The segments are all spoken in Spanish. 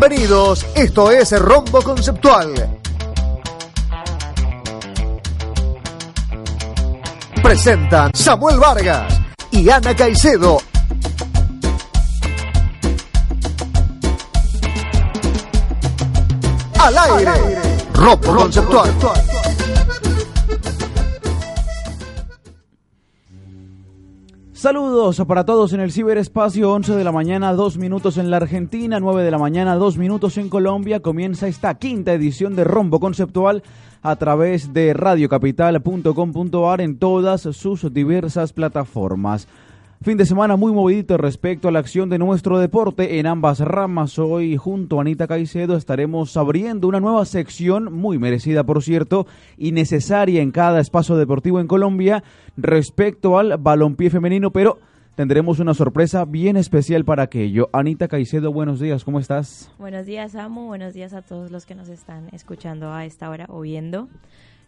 Bienvenidos, esto es Rombo Conceptual. Presentan Samuel Vargas y Ana Caicedo. Al aire, Rombo Conceptual. Saludos para todos en el ciberespacio, 11 de la mañana, 2 minutos en la Argentina, 9 de la mañana, 2 minutos en Colombia. Comienza esta quinta edición de Rombo Conceptual a través de radiocapital.com.ar en todas sus diversas plataformas. Fin de semana muy movidito respecto a la acción de nuestro deporte en ambas ramas. Hoy junto a Anita Caicedo estaremos abriendo una nueva sección, muy merecida por cierto, y necesaria en cada espacio deportivo en Colombia respecto al balompié femenino, pero tendremos una sorpresa bien especial para aquello. Anita Caicedo, buenos días, ¿cómo estás? Buenos días, Amo. Buenos días a todos los que nos están escuchando a esta hora o viendo.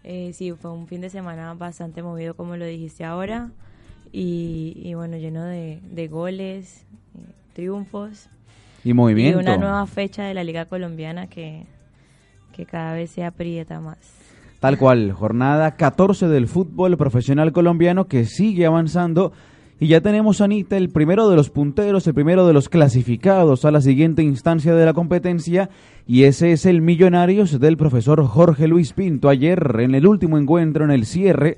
Eh, sí, fue un fin de semana bastante movido, como lo dijiste ahora y, bueno, lleno de, goles, eh, triunfos. Y movimiento. Y una nueva fecha de la Liga Colombiana que, que cada vez se aprieta más. Tal cual, jornada 14 del fútbol profesional colombiano que sigue avanzando. Y ya tenemos, Anita, el primero de los punteros, el primero de los clasificados a la siguiente instancia de la competencia. Y ese es el Millonarios del profesor Jorge Luis Pinto. Ayer, en el último encuentro, en el cierre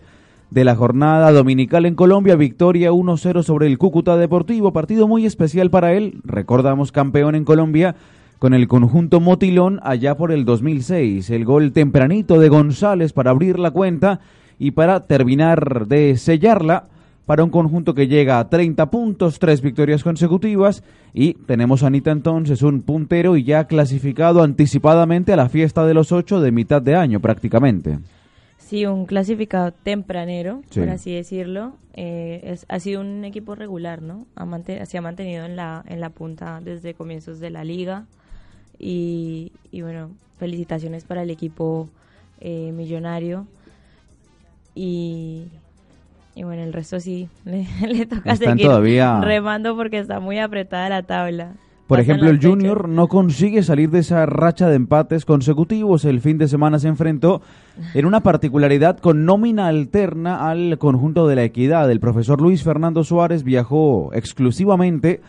de la jornada dominical en Colombia, victoria 1-0 sobre el Cúcuta Deportivo, partido muy especial para él, recordamos campeón en Colombia con el conjunto Motilón allá por el 2006, el gol tempranito de González para abrir la cuenta y para terminar de sellarla para un conjunto que llega a 30 puntos, tres victorias consecutivas. Y tenemos a Anita entonces un puntero y ya clasificado anticipadamente a la fiesta de los ocho de mitad de año prácticamente. Sí, un clasificado tempranero, por así decirlo. Eh, ha sido un equipo regular, ¿no? se ha mantenido en la, en la punta desde comienzos de la liga. Y, bueno, felicitaciones para el equipo eh, millonario. Y, bueno, el resto sí le, toca seguir remando porque está muy apretada la tabla. Por ejemplo, el Junior no consigue salir de esa racha de empates consecutivos. El fin de semana se enfrentó en una particularidad con nómina alterna al conjunto de la equidad. El profesor Luis Fernando Suárez viajó exclusivamente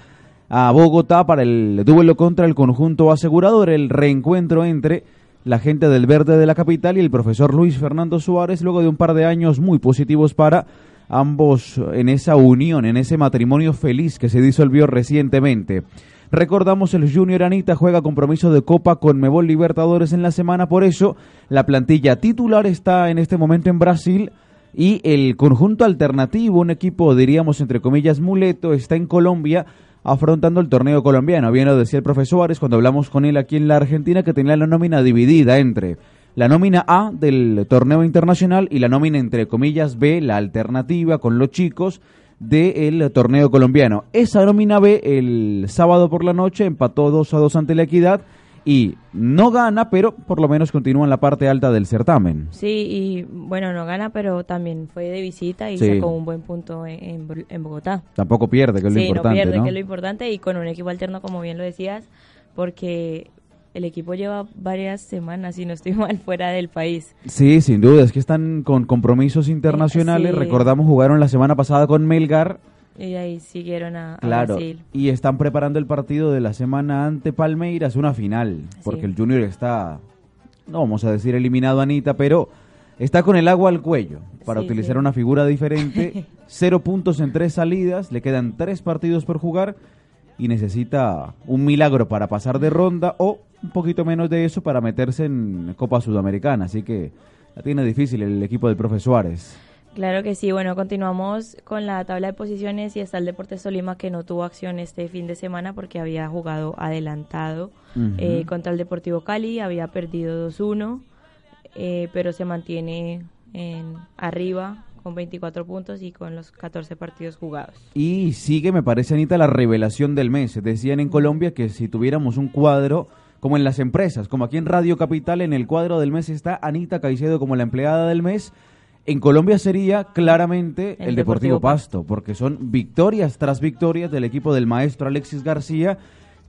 a Bogotá para el duelo contra el conjunto asegurador, el reencuentro entre la gente del verde de la capital y el profesor Luis Fernando Suárez, luego de un par de años muy positivos para ambos en esa unión, en ese matrimonio feliz que se disolvió recientemente. Recordamos el Junior Anita juega compromiso de Copa con Mebol Libertadores en la semana, por eso la plantilla titular está en este momento en Brasil y el conjunto alternativo, un equipo diríamos entre comillas muleto, está en Colombia afrontando el torneo colombiano. Bien lo decía el profesor Suárez cuando hablamos con él aquí en la Argentina que tenía la nómina dividida entre la nómina A del torneo internacional y la nómina entre comillas B, la alternativa con los chicos del torneo colombiano. Esa nómina B el sábado por la noche empató 2 a 2 ante la Equidad y no gana, pero por lo menos continúa en la parte alta del certamen. Sí, y bueno, no gana, pero también fue de visita y sacó un buen punto en, Bogotá. Tampoco pierde, que es lo importante. no pierde, que es lo importante, y con un equipo alterno, como bien lo decías, porque el equipo lleva varias semanas, y no estoy mal, fuera del país. Sí, sin duda, es que están con compromisos internacionales. Recordamos, jugaron la semana pasada con Melgar. Y ahí siguieron a, claro, Y están preparando el partido de la semana ante Palmeiras, una final, porque el Junior está, no vamos a decir eliminado Anita, pero está con el agua al cuello, para utilizar una figura diferente. Cero puntos en tres salidas, le quedan tres partidos por jugar y necesita un milagro para pasar de ronda o un poquito menos de eso para meterse en Copa Sudamericana. Así que la tiene difícil el equipo del profe Suárez. Claro que sí. Bueno, continuamos con la tabla de posiciones y está el Deportes Tolima que no tuvo acción este fin de semana porque había jugado adelantado eh, contra el Deportivo Cali, había perdido 2-1, eh, pero se mantiene en arriba con 24 puntos y con los 14 partidos jugados. Y sigue, me parece, Anita, la revelación del mes. Decían en Colombia que si tuviéramos un cuadro como en las empresas, como aquí en Radio Capital, en el cuadro del mes está Anita Caicedo como la empleada del mes. En Colombia sería claramente el, Deportivo Pasto, porque son victorias tras victorias del equipo del maestro Alexis García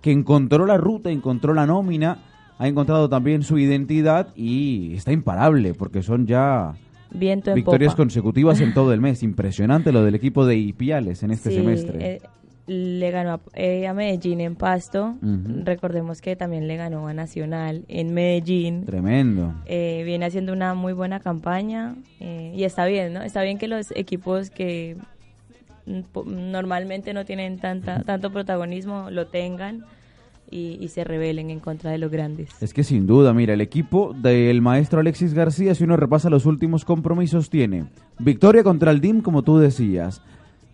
que encontró la ruta, encontró la nómina, ha encontrado también su identidad y está imparable porque son ya victorias consecutivas en todo el mes. Impresionante lo del equipo de Ipiales en este semestre. Eh, le ganó eh, a, Medellín en Pasto. Recordemos que también le ganó a Nacional en Medellín. Tremendo. Eh, viene haciendo una muy buena campaña y está bien, ¿no? Está bien que los equipos que normalmente no tienen tanta, tanto protagonismo lo tengan y, se rebelen en contra de los grandes. Es que sin duda, mira, el equipo del maestro Alexis García, si uno repasa los últimos compromisos, tiene victoria contra el DIM, como tú decías.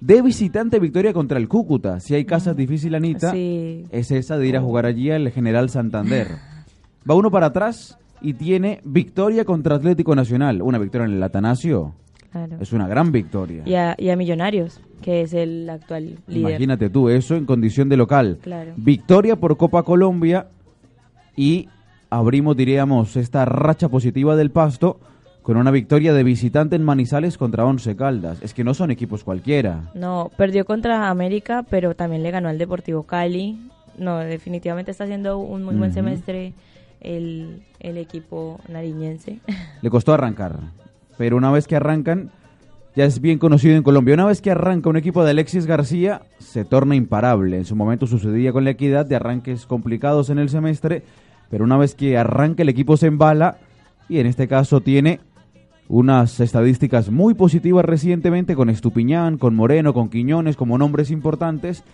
De visitante, victoria contra el Cúcuta. Si hay casas difícil, Anita, es esa de ir a jugar allí al General Santander. Va uno para atrás y tiene victoria contra Atlético Nacional. Una victoria en el Atanasio es una gran victoria. Y a, Millonarios, que es el actual líder. Imagínate tú, eso en condición de local. Victoria por Copa Colombia y abrimos, diríamos, esta racha positiva del Pasto con una victoria de visitante en Manizales contra Once Caldas. Es que no son equipos cualquiera. No, perdió contra América, pero también le ganó al Deportivo Cali. No, definitivamente está haciendo un muy buen semestre el, el equipo nariñense. Le costó arrancar pero una vez que arrancan, ya es bien conocido en Colombia. Una vez que arranca un equipo de Alexis García, se torna imparable. En su momento sucedía con la equidad de arranques complicados en el semestre, pero una vez que arranca el equipo se embala y en este caso tiene unas estadísticas muy positivas recientemente con Estupiñán, con Moreno, con Quiñones como nombres importantes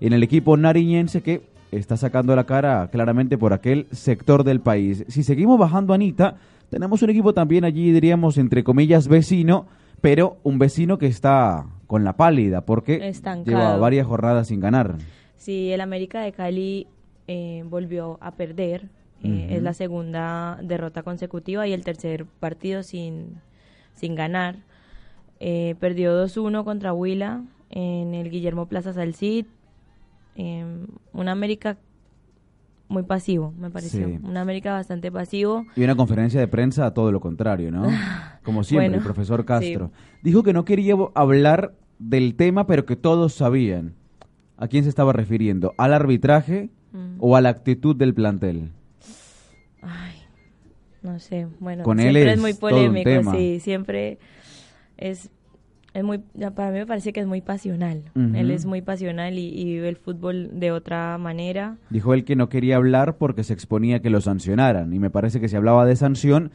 en el equipo nariñense que está sacando la cara claramente por aquel sector del país. Si seguimos bajando, Anita, tenemos un equipo también allí, diríamos, entre comillas, vecino, pero un vecino que está con la pálida porque lleva varias jornadas sin ganar. Sí, el América de Cali eh, volvió a perder. Eh, es la segunda derrota consecutiva y el tercer partido sin, sin ganar. Eh, perdió 2-1 contra Huila en el Guillermo Plaza Salcid. un América muy pasivo, me pareció. Un América bastante pasivo. Y una conferencia de prensa a todo lo contrario, ¿no? Como siempre, el profesor Castro. Dijo que no quería hablar del tema, pero que todos sabían. ¿A quién se estaba refiriendo? ¿Al arbitraje mm. o a la actitud del plantel? Ay, no sé. Bueno, Con siempre él es, muy polémico, sí. Siempre es es muy, para mí me parece que es muy pasional. Él es muy pasional y, vive el fútbol de otra manera. Dijo él que no quería hablar porque se exponía que lo sancionaran. Y me parece que si hablaba de sanción,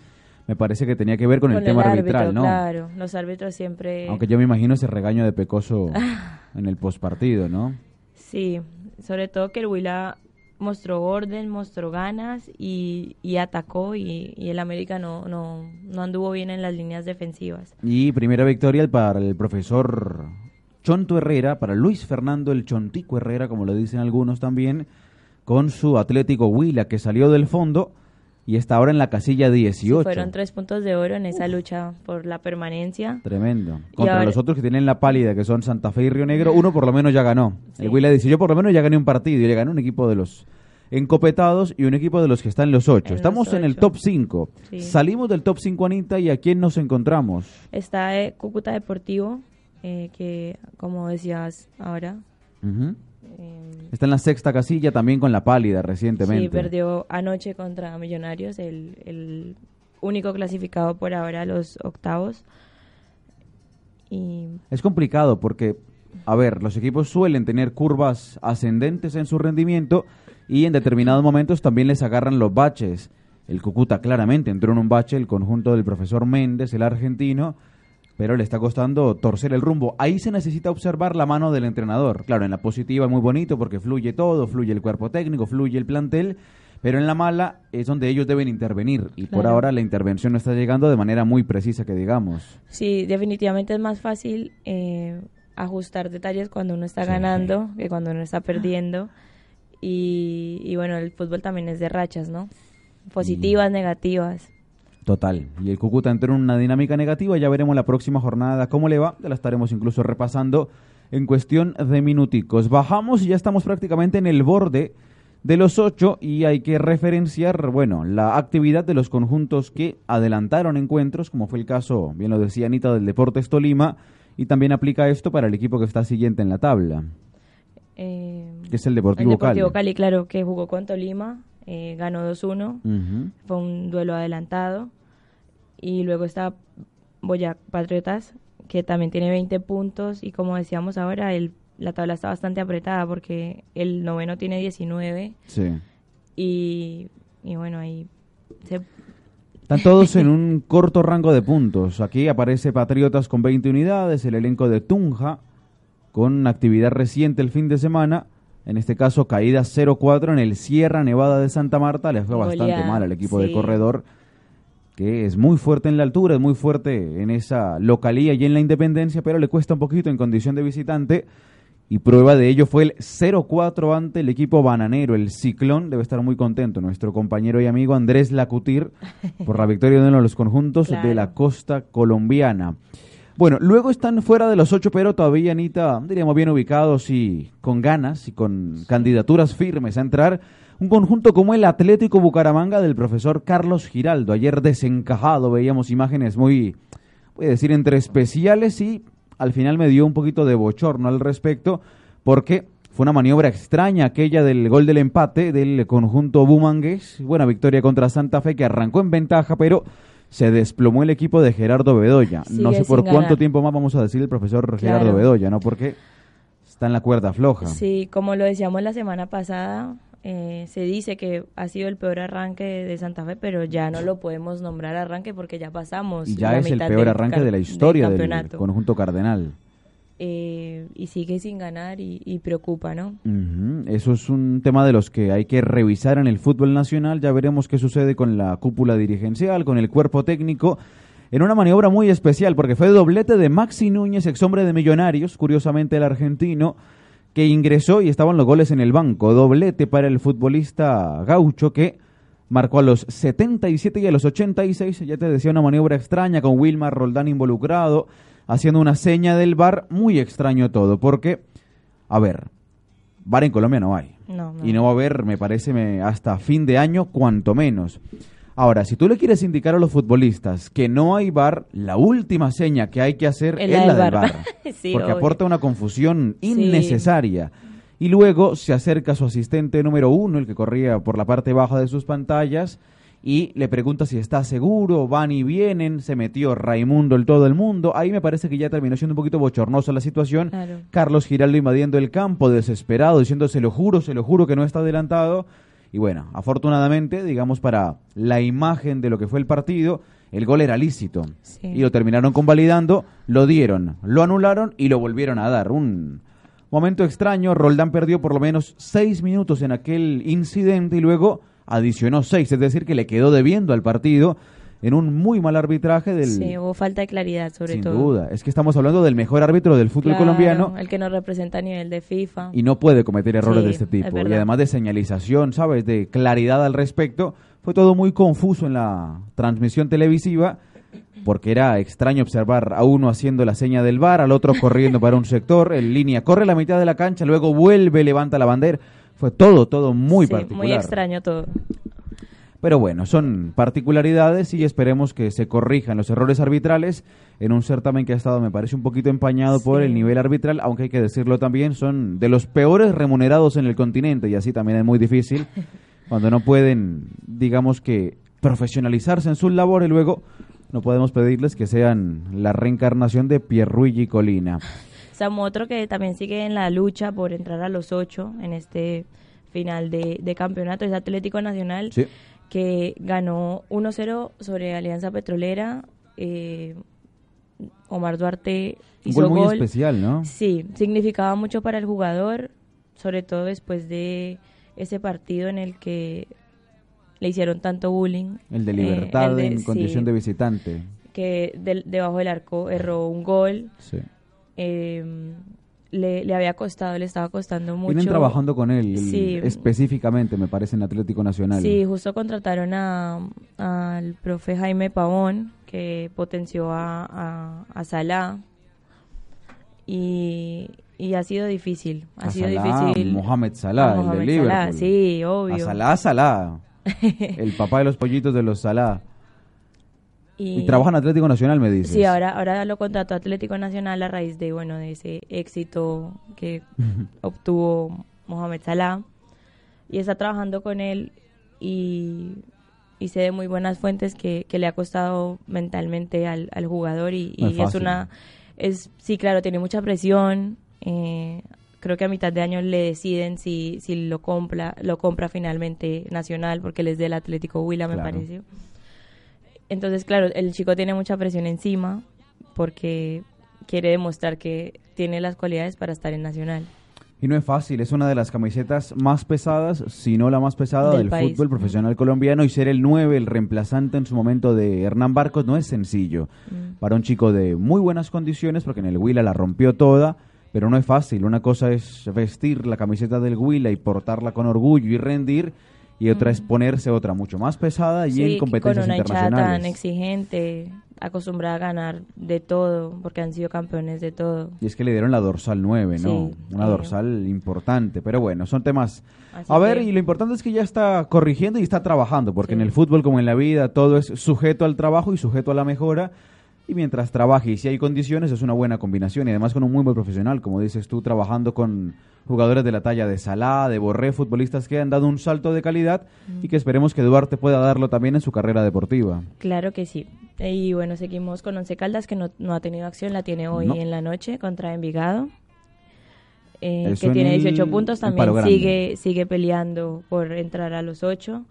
me parece que tenía que ver con, el, tema arbitral, ¿no? Claro, los árbitros siempre... Aunque yo me imagino ese regaño de Pecoso en el postpartido, ¿no? Sí, sobre todo que el Huila mostró orden, mostró ganas y, atacó y, el América no, no, no anduvo bien en las líneas defensivas. Y primera victoria para el profesor Chonto Herrera, para Luis Fernando el Chontico Herrera, como lo dicen algunos también, con su Atlético Huila que salió del fondo y está ahora en la casilla 18. fueron tres puntos de oro en esa lucha por la permanencia. Tremendo. Contra los otros que tienen la pálida, que son Santa Fe y Río Negro, uno por lo menos ya ganó. El Huila dice, yo por lo menos ya gané un partido y le gané un equipo de los encopetados y un equipo de los que están en los ocho. Estamos en el top 5. Salimos del top 5, Anita, y ¿a quién nos encontramos? Está eh, Cúcuta Deportivo, eh, que como decías ahora... Está en la sexta casilla también con la pálida recientemente. Sí, perdió anoche contra Millonarios, el, único clasificado por ahora a los octavos. Y... Es complicado porque, a ver, los equipos suelen tener curvas ascendentes en su rendimiento y en determinados momentos también les agarran los baches. El Cucuta claramente entró en un bache, el conjunto del profesor Méndez, el argentino, pero le está costando torcer el rumbo. Ahí se necesita observar la mano del entrenador. Claro, en la positiva es muy bonito porque fluye todo, fluye el cuerpo técnico, fluye el plantel, pero en la mala es donde ellos deben intervenir y por ahora la intervención no está llegando de manera muy precisa que digamos. Sí, definitivamente es más fácil eh, ajustar detalles cuando uno está ganando que cuando uno está perdiendo y, y, bueno, el fútbol también es de rachas, ¿no? Positivas, negativas. Total. Y el Cúcuta entró en una dinámica negativa. Ya veremos la próxima jornada cómo le va. Ya la estaremos incluso repasando en cuestión de minuticos. Bajamos y ya estamos prácticamente en el borde de los ocho y hay que referenciar, bueno, la actividad de los conjuntos que adelantaron encuentros, como fue el caso, bien lo decía Anita, del Deportes Tolima, y también aplica esto para el equipo que está siguiente en la tabla. Eh, que es el Deportivo, el Deportivo Cali. Cali. claro, que jugó con Tolima, eh, ganó 2-1, fue un duelo adelantado. Y luego está Boyac Patriotas, que también tiene 20 puntos y como decíamos ahora, el, la tabla está bastante apretada porque el noveno tiene 19. Sí. Y, y bueno, ahí se están todos en un corto rango de puntos. Aquí aparece Patriotas con 20 unidades, el elenco de Tunja con actividad reciente el fin de semana. En este caso, caída 0-4 en el Sierra Nevada de Santa Marta. Le fue bastante mal al equipo de corredor, que es muy fuerte en la altura, es muy fuerte en esa localía y en la independencia, pero le cuesta un poquito en condición de visitante. Y prueba de ello fue el 0-4 ante el equipo bananero, el Ciclón. Debe estar muy contento nuestro compañero y amigo Andrés Lacutir por la victoria de uno de los conjuntos de la costa colombiana. Bueno, luego están fuera de los ocho, pero todavía, Anita, diríamos bien ubicados y con ganas y con candidaturas firmes a entrar. Un conjunto como el Atlético Bucaramanga del profesor Carlos Giraldo. Ayer desencajado, veíamos imágenes muy, voy a decir, entre especiales y al final me dio un poquito de bochorno al respecto, porque fue una maniobra extraña aquella del gol del empate del conjunto Bumangues. Buena victoria contra Santa Fe que arrancó en ventaja, pero se desplomó el equipo de Gerardo Bedoya. no sé por cuánto tiempo más vamos a decir el profesor Gerardo Bedoya, ¿no? Porque está en la cuerda floja. Sí, como lo decíamos la semana pasada, eh, se dice que ha sido el peor arranque de, Santa Fe, pero ya no lo podemos nombrar arranque porque ya pasamos. Ya es el peor arranque de la historia del, conjunto cardenal. Eh, y sigue sin ganar y, preocupa, ¿no? Eso es un tema de los que hay que revisar en el fútbol nacional. Ya veremos qué sucede con la cúpula dirigencial, con el cuerpo técnico. En una maniobra muy especial, porque fue doblete de Maxi Núñez, ex hombre de Millonarios, curiosamente el argentino, que ingresó y estaban los goles en el banco. Doblete para el futbolista gaucho que marcó a los 77 y a los 86. Ya te decía una maniobra extraña con Wilmar Roldán involucrado, haciendo una seña del bar. Muy extraño todo, porque, a ver, bar en Colombia no hay. Y no va a haber, me parece, hasta fin de año, cuanto menos. Ahora, si tú le quieres indicar a los futbolistas que no hay bar, la última seña que hay que hacer es la del bar. porque aporta una confusión innecesaria. Y luego se acerca a su asistente número uno, el que corría por la parte baja de sus pantallas, y le pregunta si está seguro, van y vienen, se metió Raimundo el todo el mundo. Ahí me parece que ya terminó siendo un poquito bochornosa la situación. Carlos Giraldo invadiendo el campo, desesperado, diciendo se lo juro, se lo juro que no está adelantado. Y bueno, afortunadamente, digamos, para la imagen de lo que fue el partido, el gol era lícito. Y lo terminaron convalidando, lo dieron, lo anularon y lo volvieron a dar. Un momento extraño, Roldán perdió por lo menos seis minutos en aquel incidente y luego adicionó seis, es decir, que le quedó debiendo al partido en un muy mal arbitraje del... Sí, hubo falta de claridad sobre todo. Sin duda, es que estamos hablando del mejor árbitro del fútbol colombiano. El que nos representa a nivel de FIFA. Y no puede cometer errores de este tipo. Y además de señalización, ¿sabes? De claridad al respecto. Fue todo muy confuso en la transmisión televisiva porque era extraño observar a uno haciendo la seña del bar, al otro corriendo para un sector, en línea, corre la mitad de la cancha, luego vuelve, levanta la bandera. Fue todo, todo muy sí, particular. Muy extraño todo. Pero bueno, son particularidades y esperemos que se corrijan los errores arbitrales en un certamen que ha estado, me parece, un poquito empañado por el nivel arbitral, aunque hay que decirlo también, son de los peores remunerados en el continente y así también es muy difícil cuando no pueden, digamos que, profesionalizarse en su labor y luego no podemos pedirles que sean la reencarnación de Pierruigi Colina. Samu, otro que también sigue en la lucha por entrar a los ocho en este final de, de campeonato es Atlético Nacional. Sí que ganó 1-0 sobre Alianza Petrolera. Eh, Omar Duarte hizo un gol muy especial, ¿no? Sí, significaba mucho para el jugador, sobre todo después de ese partido en el que le hicieron tanto bullying. El de libertad eh, en condición de visitante. Que debajo del arco erró un gol. Sí. Eh, le, le, había costado, le estaba costando mucho. Vienen trabajando con él específicamente, me parece, en Atlético Nacional. Sí, justo contrataron al profe Jaime Pavón, que potenció a, a, a Salah. Y, y, ha sido difícil. Ha sido difícil. Mohamed Salah, el de Liverpool. sí, obvio. A Salah, Salah. el papá de los pollitos de los Salah. Y, trabaja en Atlético Nacional, me dices. Sí, ahora, ahora lo contrató Atlético Nacional a raíz de, bueno, de ese éxito que obtuvo Mohamed Salah, y está trabajando con él y, y sé de muy buenas fuentes que, le ha costado mentalmente al, jugador y, es, una... es Sí, claro, tiene mucha presión. Eh, creo que a mitad de año le deciden si, si lo compra lo compra finalmente Nacional porque les es del Atlético Huila, me pareció. Entonces, claro, el chico tiene mucha presión encima porque quiere demostrar que tiene las cualidades para estar en Nacional. Y no es fácil, es una de las camisetas más pesadas, si no la más pesada del, fútbol profesional colombiano y ser el 9, el reemplazante en su momento de Hernán Barcos no es sencillo. Mm. Para un chico de muy buenas condiciones, porque en el Huila la rompió toda, pero no es fácil. Una cosa es vestir la camiseta del Huila y portarla con orgullo y rendir, y otra es ponerse otra mucho más pesada y en competencias con una internacionales. tan exigente, acostumbrada a ganar de todo, porque han sido campeones de todo. Y es que le dieron la dorsal 9, ¿no? una dorsal importante, pero bueno, son temas... a ver, y lo importante es que ya está corrigiendo y está trabajando, porque en el fútbol como en la vida todo es sujeto al trabajo y sujeto a la mejora y mientras trabaje y si hay condiciones es una buena combinación y además con un muy buen profesional, como dices tú, trabajando con jugadores de la talla de Salah, de Borré, futbolistas que han dado un salto de calidad y que esperemos que Duarte pueda darlo también en su carrera deportiva. Claro que sí. Y bueno, seguimos con Once Caldas que no, no ha tenido acción, la tiene hoy en la noche contra Envigado. Eh, que tiene 18 puntos, también sigue, sigue peleando por entrar a los 8.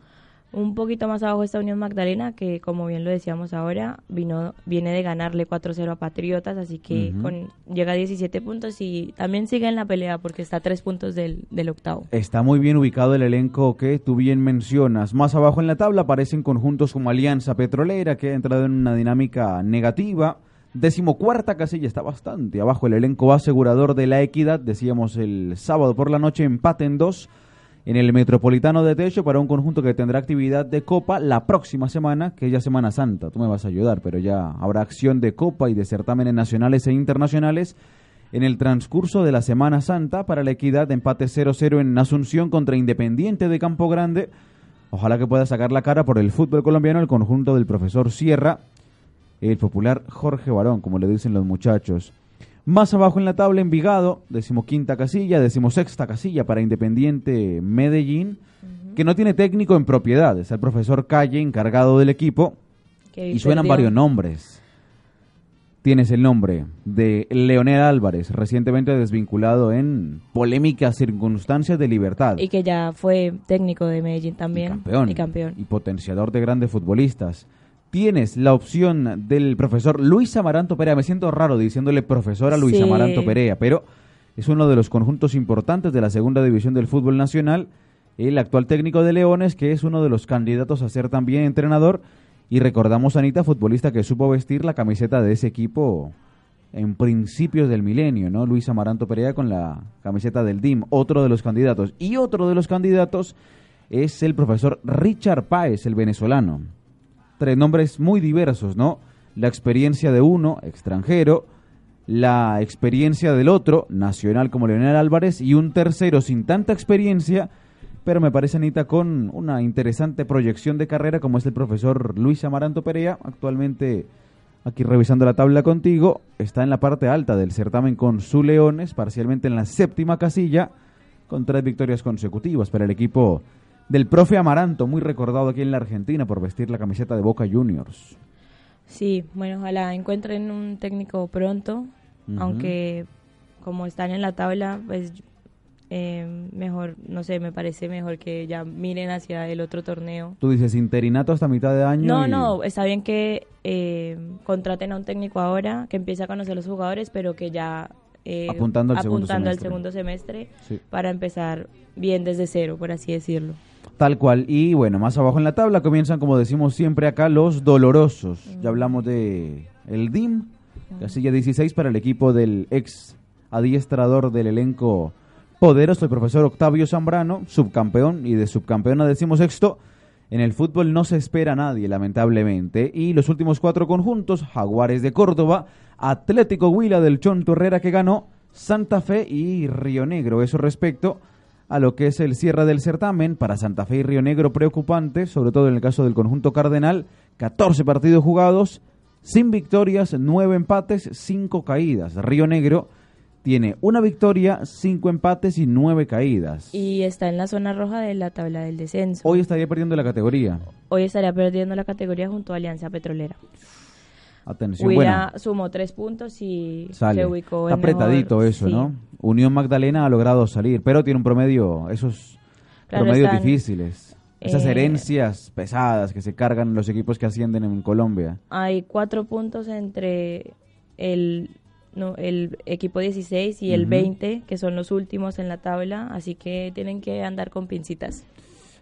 Un poquito más abajo está Unión Magdalena, que como bien lo decíamos ahora, vino, viene de ganarle 4-0 a Patriotas, así que con, llega a 17 puntos y también sigue en la pelea porque está a 3 puntos del, del, octavo. Está muy bien ubicado el elenco que tú bien mencionas. Más abajo en la tabla aparecen conjuntos como Alianza Petrolera, que ha entrado en una dinámica negativa. Decimocuarta casilla está bastante abajo el elenco asegurador de la equidad, decíamos el sábado por la noche, empate en dos en el Metropolitano de Techo para un conjunto que tendrá actividad de Copa la próxima semana, que es ya Semana Santa. Tú me vas a ayudar, pero ya habrá acción de Copa y de certámenes nacionales e internacionales en el transcurso de la Semana Santa para la equidad de empate 0-0 en Asunción contra Independiente de Campo Grande. Ojalá que pueda sacar la cara por el fútbol colombiano el conjunto del profesor Sierra, el popular Jorge Barón, como le dicen los muchachos. Más abajo en la tabla, Envigado, decimoquinta casilla, decimosexta casilla para Independiente Medellín, que no tiene técnico en propiedad, es el profesor Calle encargado del equipo, y suenan varios nombres. Tienes el nombre de Leonel Álvarez, recientemente desvinculado en polémicas circunstancias de libertad. Y que ya fue técnico de Medellín también. campeón. Y campeón. Y potenciador de grandes futbolistas tienes la opción del profesor Luis Amaranto Perea. Me siento raro diciéndole profesor a Luis Amaranto Perea, pero es uno de los conjuntos importantes de la segunda división del fútbol nacional. El actual técnico de Leones, que es uno de los candidatos a ser también entrenador. Y recordamos a Anita, futbolista que supo vestir la camiseta de ese equipo en principios del milenio, ¿no? Luis Amaranto Perea con la camiseta del DIM, otro de los candidatos. Y otro de los candidatos es el profesor Richard Páez, el venezolano tres nombres muy diversos, ¿no? La experiencia de uno, extranjero, la experiencia del otro, nacional como Leonel Álvarez, y un tercero sin tanta experiencia, pero me parece, Anita, con una interesante proyección de carrera, como es el profesor Luis Amaranto Perea, actualmente aquí revisando la tabla contigo, está en la parte alta del certamen con su Leones, parcialmente en la séptima casilla, con tres victorias consecutivas para el equipo del profe Amaranto, muy recordado aquí en la Argentina por vestir la camiseta de Boca Juniors. Sí, bueno, ojalá encuentren un técnico pronto, aunque como están en la tabla, pues eh, mejor, no sé, me parece mejor que ya miren hacia el otro torneo. Tú dices interinato hasta mitad de año. No, no, está bien que eh, contraten a un técnico ahora, que empiece a conocer a los jugadores, pero que ya eh, apuntando al segundo semestre, al segundo semestre para empezar bien desde cero, por así decirlo. Tal cual. Y bueno, más abajo en la tabla comienzan, como decimos siempre acá, los dolorosos. Ya hablamos de el DIM, casilla 16 para el equipo del ex adiestrador del elenco poderoso, el profesor Octavio Zambrano, subcampeón y de subcampeón a decimos sexto. En el fútbol no se espera a nadie, lamentablemente. Y los últimos cuatro conjuntos, Jaguares de Córdoba, Atlético Huila del Chonto Herrera que ganó, Santa Fe y Río Negro. Eso respecto a lo que es el cierre del certamen. Para Santa Fe y Río Negro preocupante, sobre todo en el caso del conjunto cardenal, 14 partidos jugados, sin victorias, 9 empates, 5 caídas. Río Negro tiene una victoria, cinco empates y nueve caídas. Y está en la zona roja de la tabla del descenso. Hoy estaría perdiendo la categoría. Hoy estaría perdiendo la categoría junto a Alianza Petrolera. Atención, Huila bueno, sumó tres puntos y sale. se ubicó Está en mejor- apretadito eso, sí. ¿no? Unión Magdalena ha logrado salir, pero tiene un promedio, esos Claro, promedios están, difíciles. Esas eh, herencias pesadas que se cargan los equipos que ascienden en Colombia. Hay cuatro puntos entre el, no, el equipo 16 y el Ujú. 20, que son los últimos en la tabla, así que tienen que andar con pincitas.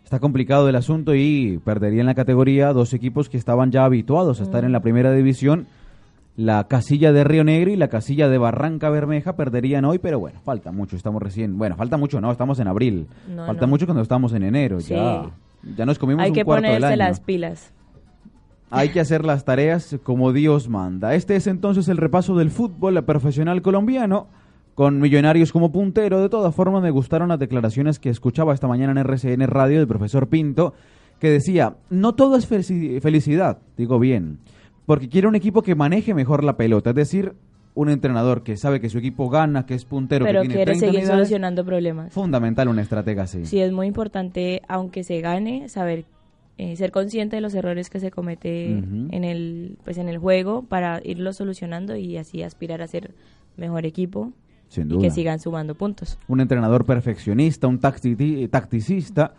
Está complicado el asunto y perderían la categoría dos equipos que estaban ya habituados a estar en la primera división. La casilla de Río Negro y la casilla de Barranca Bermeja perderían hoy, pero bueno, falta mucho, estamos recién, bueno, falta mucho, no, estamos en abril. No, falta no. mucho cuando estamos en enero, Sí. ya, ya nos comimos Hay un que cuarto del ponerse año. las pilas. Hay que hacer las tareas como Dios manda. Este es entonces el repaso del fútbol profesional colombiano, con Millonarios como puntero. De todas formas, me gustaron las declaraciones que escuchaba esta mañana en RCN Radio del profesor Pinto, que decía, no todo es felici- felicidad, digo bien, porque quiere un equipo que maneje mejor la pelota, es decir, un entrenador que sabe que su equipo gana, que es puntero, Pero que tiene quiere 30 seguir unidades. solucionando problemas. Fundamental una estratega así. Sí, es muy importante, aunque se gane, saber eh, ser consciente de los errores que se comete en el pues en el juego para irlos solucionando y así aspirar a ser mejor equipo Sin y duda. que sigan sumando puntos. un entrenador perfeccionista, un tacti- tacticista.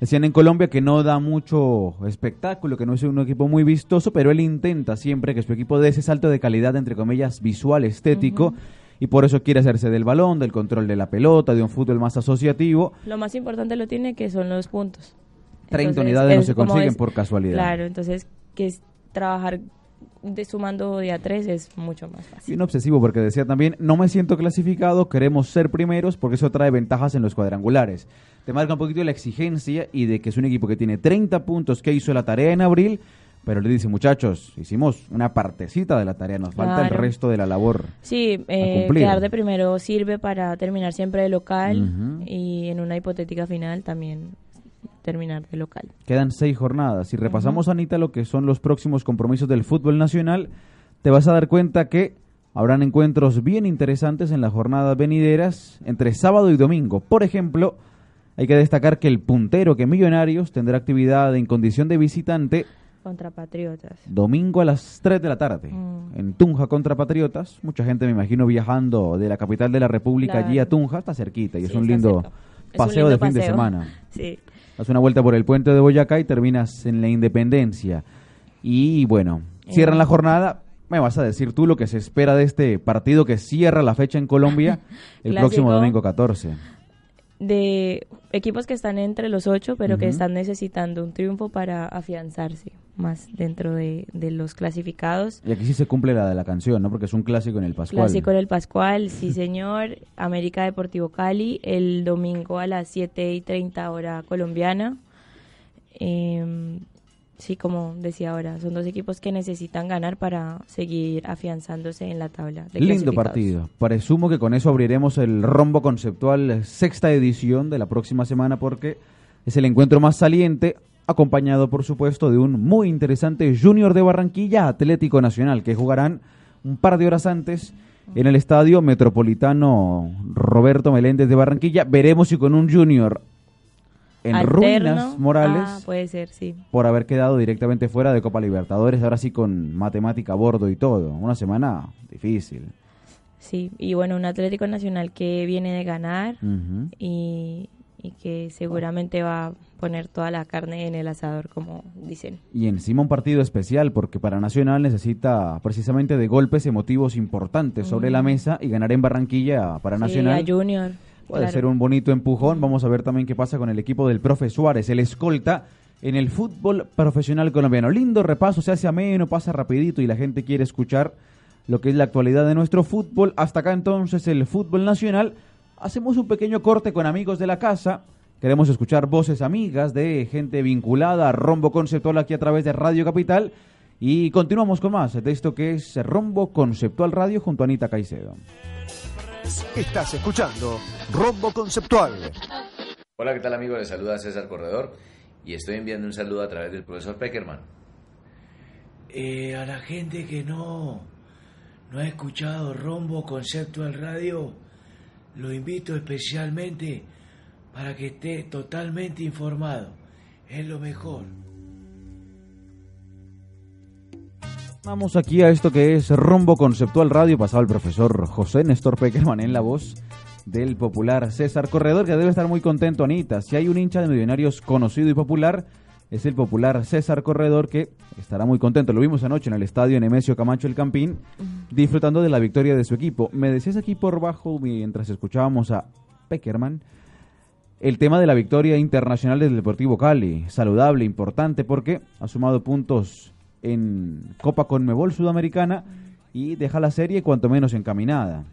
Decían en Colombia que no da mucho espectáculo, que no es un equipo muy vistoso, pero él intenta siempre que su equipo dé ese salto de calidad, entre comillas, visual, estético, y por eso quiere hacerse del balón, del control de la pelota, de un fútbol más asociativo. Lo más importante lo tiene que son los puntos. 30 Entonces, unidades no se consiguen es- por casualidad. Claro, entonces que es trabajar de sumando de a tres es mucho más fácil. Bien obsesivo porque decía también, no me siento clasificado, queremos ser primeros porque eso trae ventajas en los cuadrangulares. Te marca un poquito la exigencia y de que es un equipo que tiene 30 puntos que hizo la tarea en abril, pero le dice, muchachos, hicimos una partecita de la tarea, nos falta el resto de la labor. Sí, eh, quedar de primero sirve para terminar siempre de local y en una hipotética final también terminar de local. Quedan seis jornadas. Si repasamos, Anita, lo que son los próximos compromisos del fútbol nacional, te vas a dar cuenta que habrán encuentros bien interesantes en las jornadas venideras entre sábado y domingo. Por ejemplo, hay que destacar que el puntero que Millonarios tendrá actividad en condición de visitante Contra Patriotas. domingo a las 3 de la tarde Mm. en Tunja contra Patriotas. Mucha gente me imagino viajando de la capital de la República allí a. Tunja, está cerquita y es un lindo un paseo de fin de semana. Sí. Das una vuelta por el puente de Boyacá y terminas en la Independencia. Y bueno, cierran Eh. la jornada. Me vas a decir tú lo que se espera de este partido que cierra la fecha en Colombia el próximo domingo 14. De equipos que están entre los ocho, pero que están necesitando un triunfo para afianzarse más dentro de, de los clasificados. Y aquí sí se cumple la de la canción, ¿no? Porque es un clásico en el Pascual. Clásico en el Pascual, sí señor. América Deportivo Cali, el domingo a las 7 y 30 hora colombiana. Em, sí, como decía ahora, son dos equipos que necesitan ganar para seguir afianzándose en la tabla. De Lindo partido. Presumo que con eso abriremos el rombo conceptual sexta edición de la próxima semana porque es el encuentro más saliente, acompañado por supuesto de un muy interesante Junior de Barranquilla Atlético Nacional que jugarán un par de horas antes en el estadio metropolitano Roberto Meléndez de Barranquilla. Veremos si con un Junior en Alterno. ruinas morales Ah, puede ser, sí. por haber quedado directamente fuera de Copa Libertadores, ahora sí con matemática a bordo y todo. Una semana difícil. Sí, y bueno, un Atlético Nacional que viene de ganar y que seguramente va a poner toda la carne en el asador, como dicen. Y encima un partido especial porque para Nacional necesita precisamente de golpes emotivos importantes sobre la mesa y ganar en Barranquilla para Sí, Nacional a Junior. Puede claro. ser un bonito empujón. Vamos a ver también qué pasa con el equipo del profe Suárez, el escolta en el fútbol profesional colombiano. Lindo repaso, se hace ameno, pasa rapidito y la gente quiere escuchar lo que es la actualidad de nuestro fútbol. Hasta acá entonces el fútbol nacional. Hacemos un pequeño corte con amigos de la casa. Queremos escuchar voces amigas de gente vinculada a Rombo Conceptual aquí a través de Radio Capital. Y continuamos con más de esto que es Rombo Conceptual Radio junto a Anita Caicedo. Estás escuchando Rombo Conceptual. Hola, ¿qué tal amigos? Les saluda César Corredor y estoy enviando un saludo a través del profesor Peckerman. Eh, a la gente que no, no ha escuchado Rombo Conceptual Radio, lo invito especialmente para que esté totalmente informado. Es lo mejor. Vamos aquí a esto que es Rombo Conceptual Radio, pasado el profesor José Néstor Peckerman en la voz del popular César Corredor, que debe estar muy contento, Anita. Si hay un hincha de Millonarios conocido y popular, es el popular César Corredor, que estará muy contento. Lo vimos anoche en el estadio Nemesio Camacho El Campín, disfrutando de la victoria de su equipo. Me decías aquí por bajo, mientras escuchábamos a Peckerman, el tema de la victoria internacional del Deportivo Cali. Saludable, importante, porque ha sumado puntos en Copa Conmebol Sudamericana y deja la serie cuanto menos encaminada.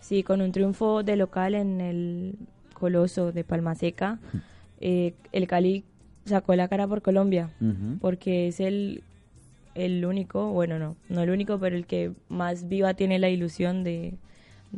Sí, con un triunfo de local en el Coloso de Palmaseca, eh, el Cali sacó la cara por Colombia, porque es el, el único, bueno, no, no el único, pero el que más viva tiene la ilusión de,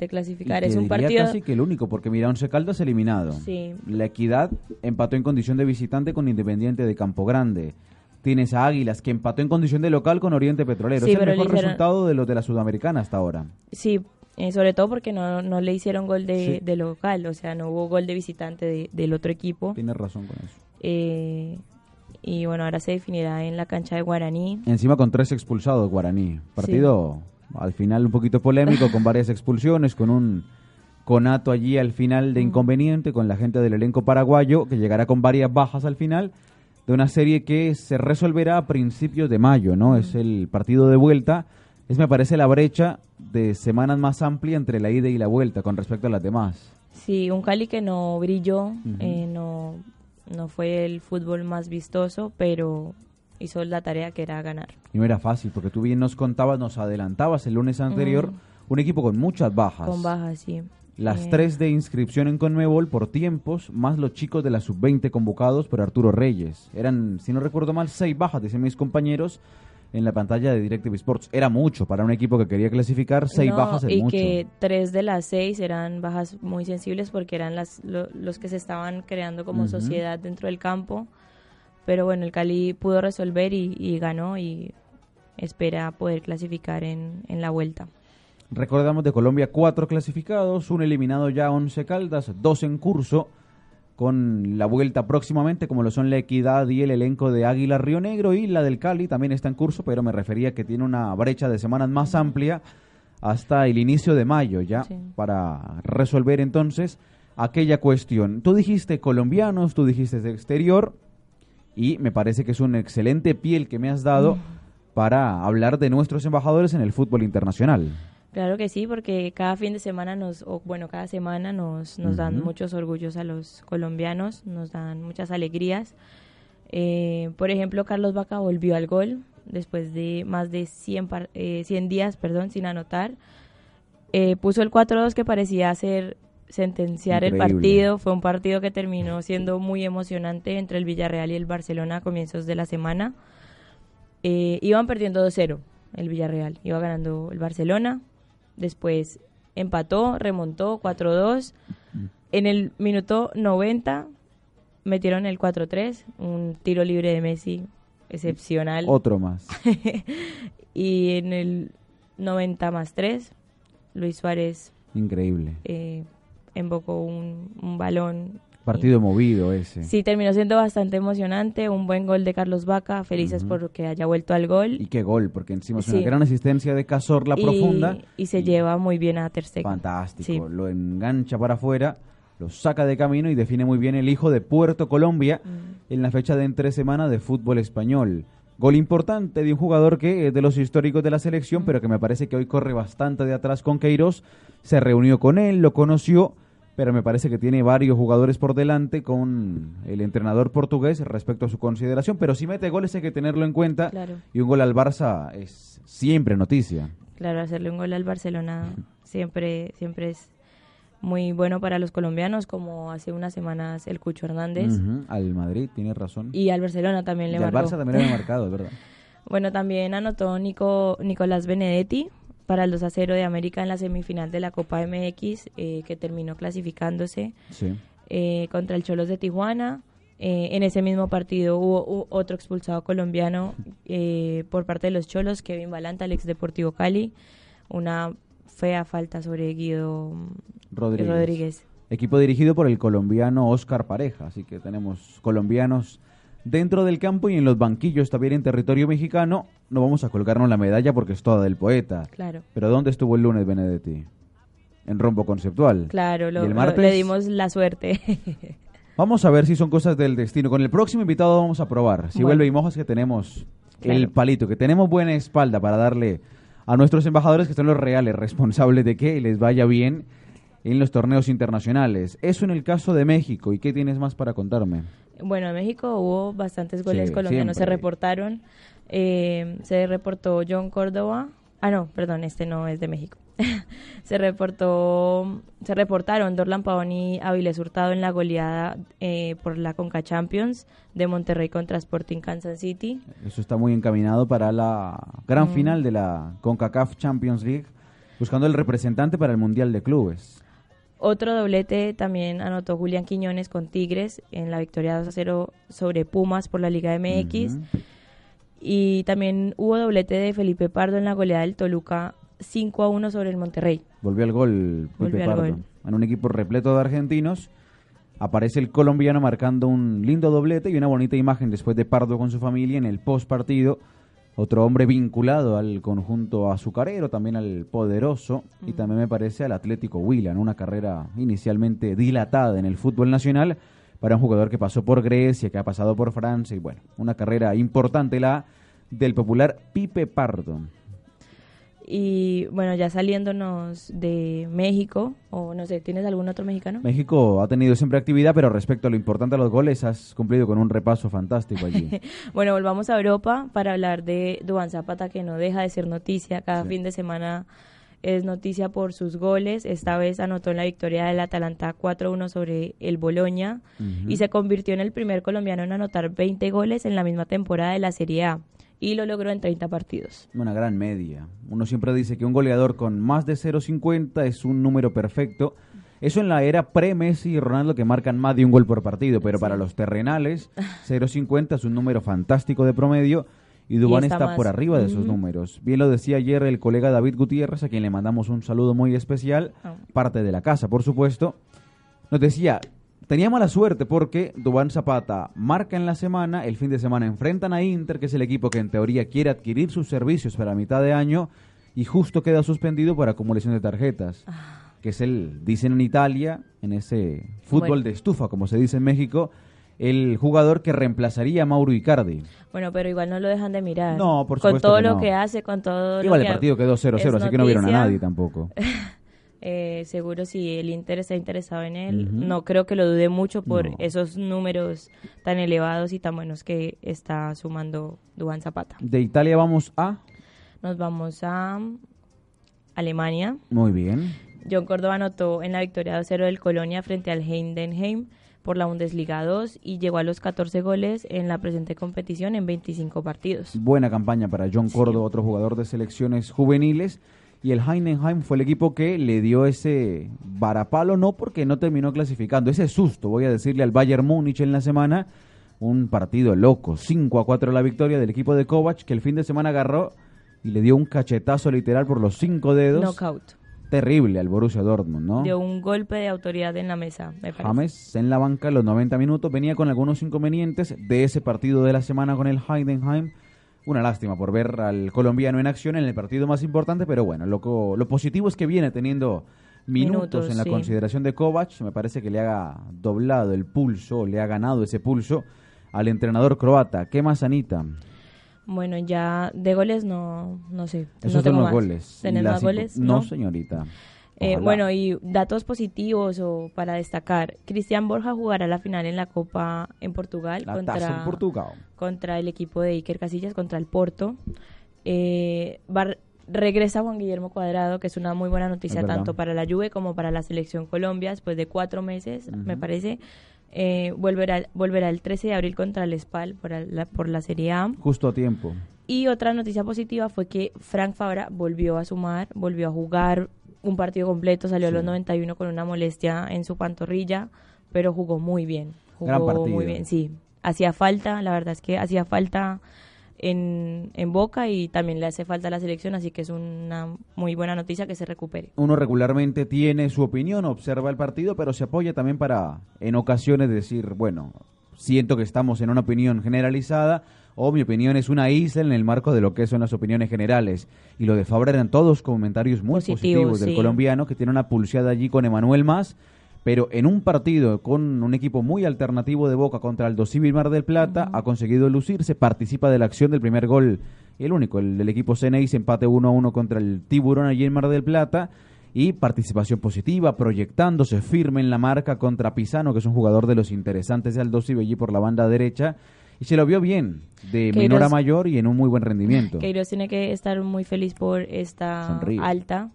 clasificar. es un partido. casi que el único, porque mira, Once Caldas eliminado. Sí. La Equidad empató en condición de visitante con Independiente de Campo Grande tienes a Águilas, que empató en condición de local con Oriente Petrolero. es el mejor resultado de los de la Sudamericana hasta ahora. Sí, eh, sobre todo porque no, no le hicieron gol de, local, o sea, no hubo gol de visitante del otro equipo. Tienes razón con eso. Eh, y bueno, ahora se definirá en la cancha de Guaraní. Encima con tres expulsados Guaraní. Partido al final un poquito polémico, con varias expulsiones, con un conato allí al final de inconveniente, con la gente del elenco paraguayo, que llegará con varias bajas al final de una serie que se resolverá a principios de mayo, ¿no? Es el partido de vuelta. Es, me parece, la brecha de semanas más amplia entre la ida y la vuelta con respecto a las demás. Sí, un Cali que no brilló, eh, no, no fue el fútbol más vistoso, pero hizo la tarea que era ganar. Y no era fácil, porque tú bien nos contabas, nos adelantabas el lunes anterior, un equipo con muchas bajas. Con bajas, sí. Las tres de inscripción en Conmebol por tiempos, más los chicos de la sub-20 convocados por Arturo Reyes. Eran, si no recuerdo mal, seis bajas, dicen mis compañeros, en la pantalla de Directive Sports. Era mucho para un equipo que quería clasificar, seis bajas es y que tres de las seis eran bajas muy sensibles porque eran las, los que se estaban creando como sociedad dentro del campo. Pero bueno, el Cali pudo resolver y, ganó y espera poder clasificar en, en la vuelta. Recordamos de Colombia cuatro clasificados, un eliminado ya once Caldas, dos en curso, con la vuelta próximamente, como lo son la Equidad y el elenco de Águila Río Negro, y la del Cali también está en curso, pero me refería que tiene una brecha de semanas más amplia hasta el inicio de mayo ya, para resolver entonces aquella cuestión. Tú dijiste colombianos, tú dijiste de exterior, y me parece que es un excelente piel que me has dado para hablar de nuestros embajadores en el fútbol internacional. Claro que sí, porque cada fin de semana nos, o bueno, cada semana nos, nos dan muchos orgullos a los colombianos, nos dan muchas alegrías. Eh, por ejemplo, Carlos Vaca volvió al gol después de más de 100, eh, 100 días perdón, sin anotar. Eh, puso el 4-2 que parecía ser sentenciar el partido. Fue un partido que terminó siendo muy emocionante entre el Villarreal y el Barcelona a comienzos de la semana. Eh, iban perdiendo 2-0 el Villarreal, iba ganando el Barcelona, Después empató, remontó 4-2. En el minuto 90 metieron el 4-3, un tiro libre de Messi excepcional. Otro más. y en el 90 más 3, Luis Suárez. Increíble. Eh, invocó un, un balón Partido movido ese. Sí, terminó siendo bastante emocionante. Un buen gol de Carlos Vaca. Felices por que haya vuelto al gol. Y qué gol, porque encima es una gran asistencia de Cazorla profunda. Y se lleva muy bien a Ter Fantástico. Lo engancha para afuera, lo saca de camino y define muy bien el hijo de Puerto Colombia mm. en la fecha de entre semana de fútbol español. Gol importante de un jugador que es de los históricos de la selección, mm. pero que me parece que hoy corre bastante de atrás con Queiroz. Se reunió con él, lo conoció pero me parece que tiene varios jugadores por delante con el entrenador portugués respecto a su consideración, pero si mete goles hay que tenerlo en cuenta y un gol al Barça es siempre noticia. Claro, hacerle un gol al Barcelona siempre siempre es muy bueno para los colombianos, como hace unas semanas el Cucho Hernández. Al Madrid, tiene razón. Y al Barcelona también le y marcó. al Barça también le ha marcado, es verdad. bueno, también anotó Nico, Nicolás Benedetti, para el 2 a 0 de América en la semifinal de la Copa MX, eh, que terminó clasificándose eh, contra el Cholos de Tijuana. Eh, en ese mismo partido hubo, otro expulsado colombiano por parte de los Cholos, Kevin Balanta, el ex Deportivo Cali. Una fea falta sobre Guido Rodríguez. Rodríguez. Equipo dirigido por el colombiano Oscar Pareja, así que tenemos colombianos dentro del campo y en los banquillos también en territorio mexicano. No vamos a colgarnos la medalla porque es toda del poeta. Claro. Pero ¿dónde estuvo el lunes Benedetti? En rombo conceptual. Claro, lo, ¿Y el lo- martes? le dimos la suerte. Vamos a ver si son cosas del destino. Con el próximo invitado vamos a probar. Si Bueno. vuelve y mojas que tenemos el palito, que tenemos buena espalda para darle a nuestros embajadores que son los reales responsables de que les vaya bien en los torneos internacionales. Eso en el caso de México. ¿Y qué tienes más para contarme? Bueno, en México hubo bastantes goles Sí, colombianos, se reportaron. Eh, se reportó John Córdoba. Ah, no, perdón, este no es de México. se reportó, se reportaron Dorlan Pavón y Avilés Hurtado en la goleada eh, por la Conca Champions de Monterrey contra Sporting Kansas City. Eso está muy encaminado para la gran Mm. final de la CONCACAF Champions League, buscando el representante para el Mundial de Clubes. Otro doblete también anotó Julián Quiñones con Tigres en la victoria 2 a 0 sobre Pumas por la Liga MX. Y también hubo doblete de Felipe Pardo en la goleada del Toluca 5 a 1 sobre el Monterrey. Volvió al gol Pipe Volvió al Pardo. gol. En un equipo repleto de argentinos. Aparece el colombiano marcando un lindo doblete y una bonita imagen después de Pardo con su familia en el post partido. Otro hombre vinculado al conjunto azucarero, también al poderoso y también me parece al Atlético Huila, en una carrera inicialmente dilatada en el fútbol nacional para un jugador que pasó por Grecia, que ha pasado por Francia y bueno, una carrera importante la del popular Pipe Pardo. Y bueno, ya saliéndonos de México, o no sé, ¿tienes algún otro mexicano? México ha tenido siempre actividad, pero respecto a lo importante de los goles, has cumplido con un repaso fantástico allí. Bueno, volvamos a Europa para hablar de Duván Zapata, que no deja de ser noticia. Cada Sí. fin de semana es noticia por sus goles. Esta vez anotó en la victoria del Atalanta 4-1 sobre el Boloña y se convirtió en el primer colombiano en anotar 20 goles en la misma temporada de la Serie A y lo logró en 30 partidos. Una gran media. Uno siempre dice que un goleador con más de 0.50 es un número perfecto. Eso en la era pre-Messi y Ronaldo que marcan más de un gol por partido, pero para los terrenales 0.50 es un número fantástico de promedio y Dubán está por arriba de esos números. Bien lo decía ayer el colega David Gutiérrez, a quien le mandamos un saludo muy especial, Ah. parte de la casa, por supuesto. Nos decía, tenía mala suerte porque Dubán Zapata marca en la semana, el fin de semana enfrentan a Inter, que es el equipo que en teoría quiere adquirir sus servicios para mitad de año, y justo queda suspendido por acumulación de tarjetas, que es el, dicen en Italia, en ese fútbol Bueno. de estufa, como se dice en México, el jugador que reemplazaría a Mauro Icardi. Bueno, pero igual no lo dejan de mirar. No, por Con supuesto todo que lo que hace, con todo Igual lo el que partido quedó 0-0, es así que no vieron a nadie tampoco. Eh, seguro si el Inter está interesado en él, no creo que lo dude mucho por No. esos números tan elevados y tan buenos que está sumando Duván Zapata. De Italia vamos a... Nos vamos a Alemania. Muy bien. John Córdoba anotó en la victoria 2-0 del Colonia frente al Heidenheim por la Bundesliga 2 y llegó a los 14 goles en la presente competición en 25 partidos. Buena campaña para John Córdoba, otro jugador de selecciones juveniles. Y el Heidenheim fue el equipo que le dio ese varapalo, no porque no terminó clasificando, ese susto, voy a decirle al Bayern Múnich en la semana. Un partido loco, 5 a 4 la victoria del equipo de Kovac, que el fin de semana agarró y le dio un cachetazo literal por los cinco dedos. Knockout. Terrible al Borussia Dortmund, ¿no? Dio un golpe de autoridad en la mesa, me parece. James en la banca los 90 minutos venía con algunos inconvenientes de ese partido de la semana con el Heidenheim. Una lástima por ver al colombiano en acción en el partido más importante, pero bueno, lo, lo positivo es que viene teniendo minutos, Minutos, en la sí. consideración de Kovac. Me parece que le ha doblado el pulso, le ha ganado ese pulso al entrenador croata. ¿Qué más, Anita? Bueno, ya de goles no, no sé. Esos no son los más. goles. ¿Tenés más goles? No, señorita. Eh, bueno, y datos positivos o para destacar. Cristian Borja jugará la final en la Copa en Portugal La taza en contra, Portugal. contra el equipo de Iker Casillas, contra el Porto. Eh, va- regresa Juan Guillermo Cuadrado, que es una muy buena noticia tanto para la Juve como para la selección Colombia, después de cuatro meses, me parece. Eh, volverá, volverá el 13 de abril contra el SPAL por la, por la Serie A. Justo a tiempo. Y otra noticia positiva fue que Frank Fabra volvió a sumar, volvió a jugar un partido completo, salió a los Sí. 91 con una molestia en su pantorrilla, pero jugó muy bien. Gran Jugó partido. muy bien, sí. Hacía falta, la verdad es que hacía falta en, en Boca y también le hace falta a la selección, así que es una muy buena noticia que se recupere. Uno regularmente tiene su opinión, observa el partido, pero se apoya también para en ocasiones decir, bueno, siento que estamos en una opinión generalizada o mi opinión es una isla en el marco de lo que son las opiniones generales. Y lo de Fabra eran todos comentarios muy positivos, del colombiano que tiene una pulseada allí con Emanuel Más pero en un partido con un equipo muy alternativo de Boca contra el Civil Mar del Plata, ha conseguido lucirse, participa de la acción del primer gol, el único, el del equipo Ceneis, empate 1 a 1 contra el Tiburón allí en Mar del Plata, y participación positiva, proyectándose firme en la marca contra Pisano, que es un jugador de los interesantes de Aldo allí por la banda derecha, y se lo vio bien, de menor a mayor y en un muy buen rendimiento. Queiroz tiene que estar muy feliz por esta alta,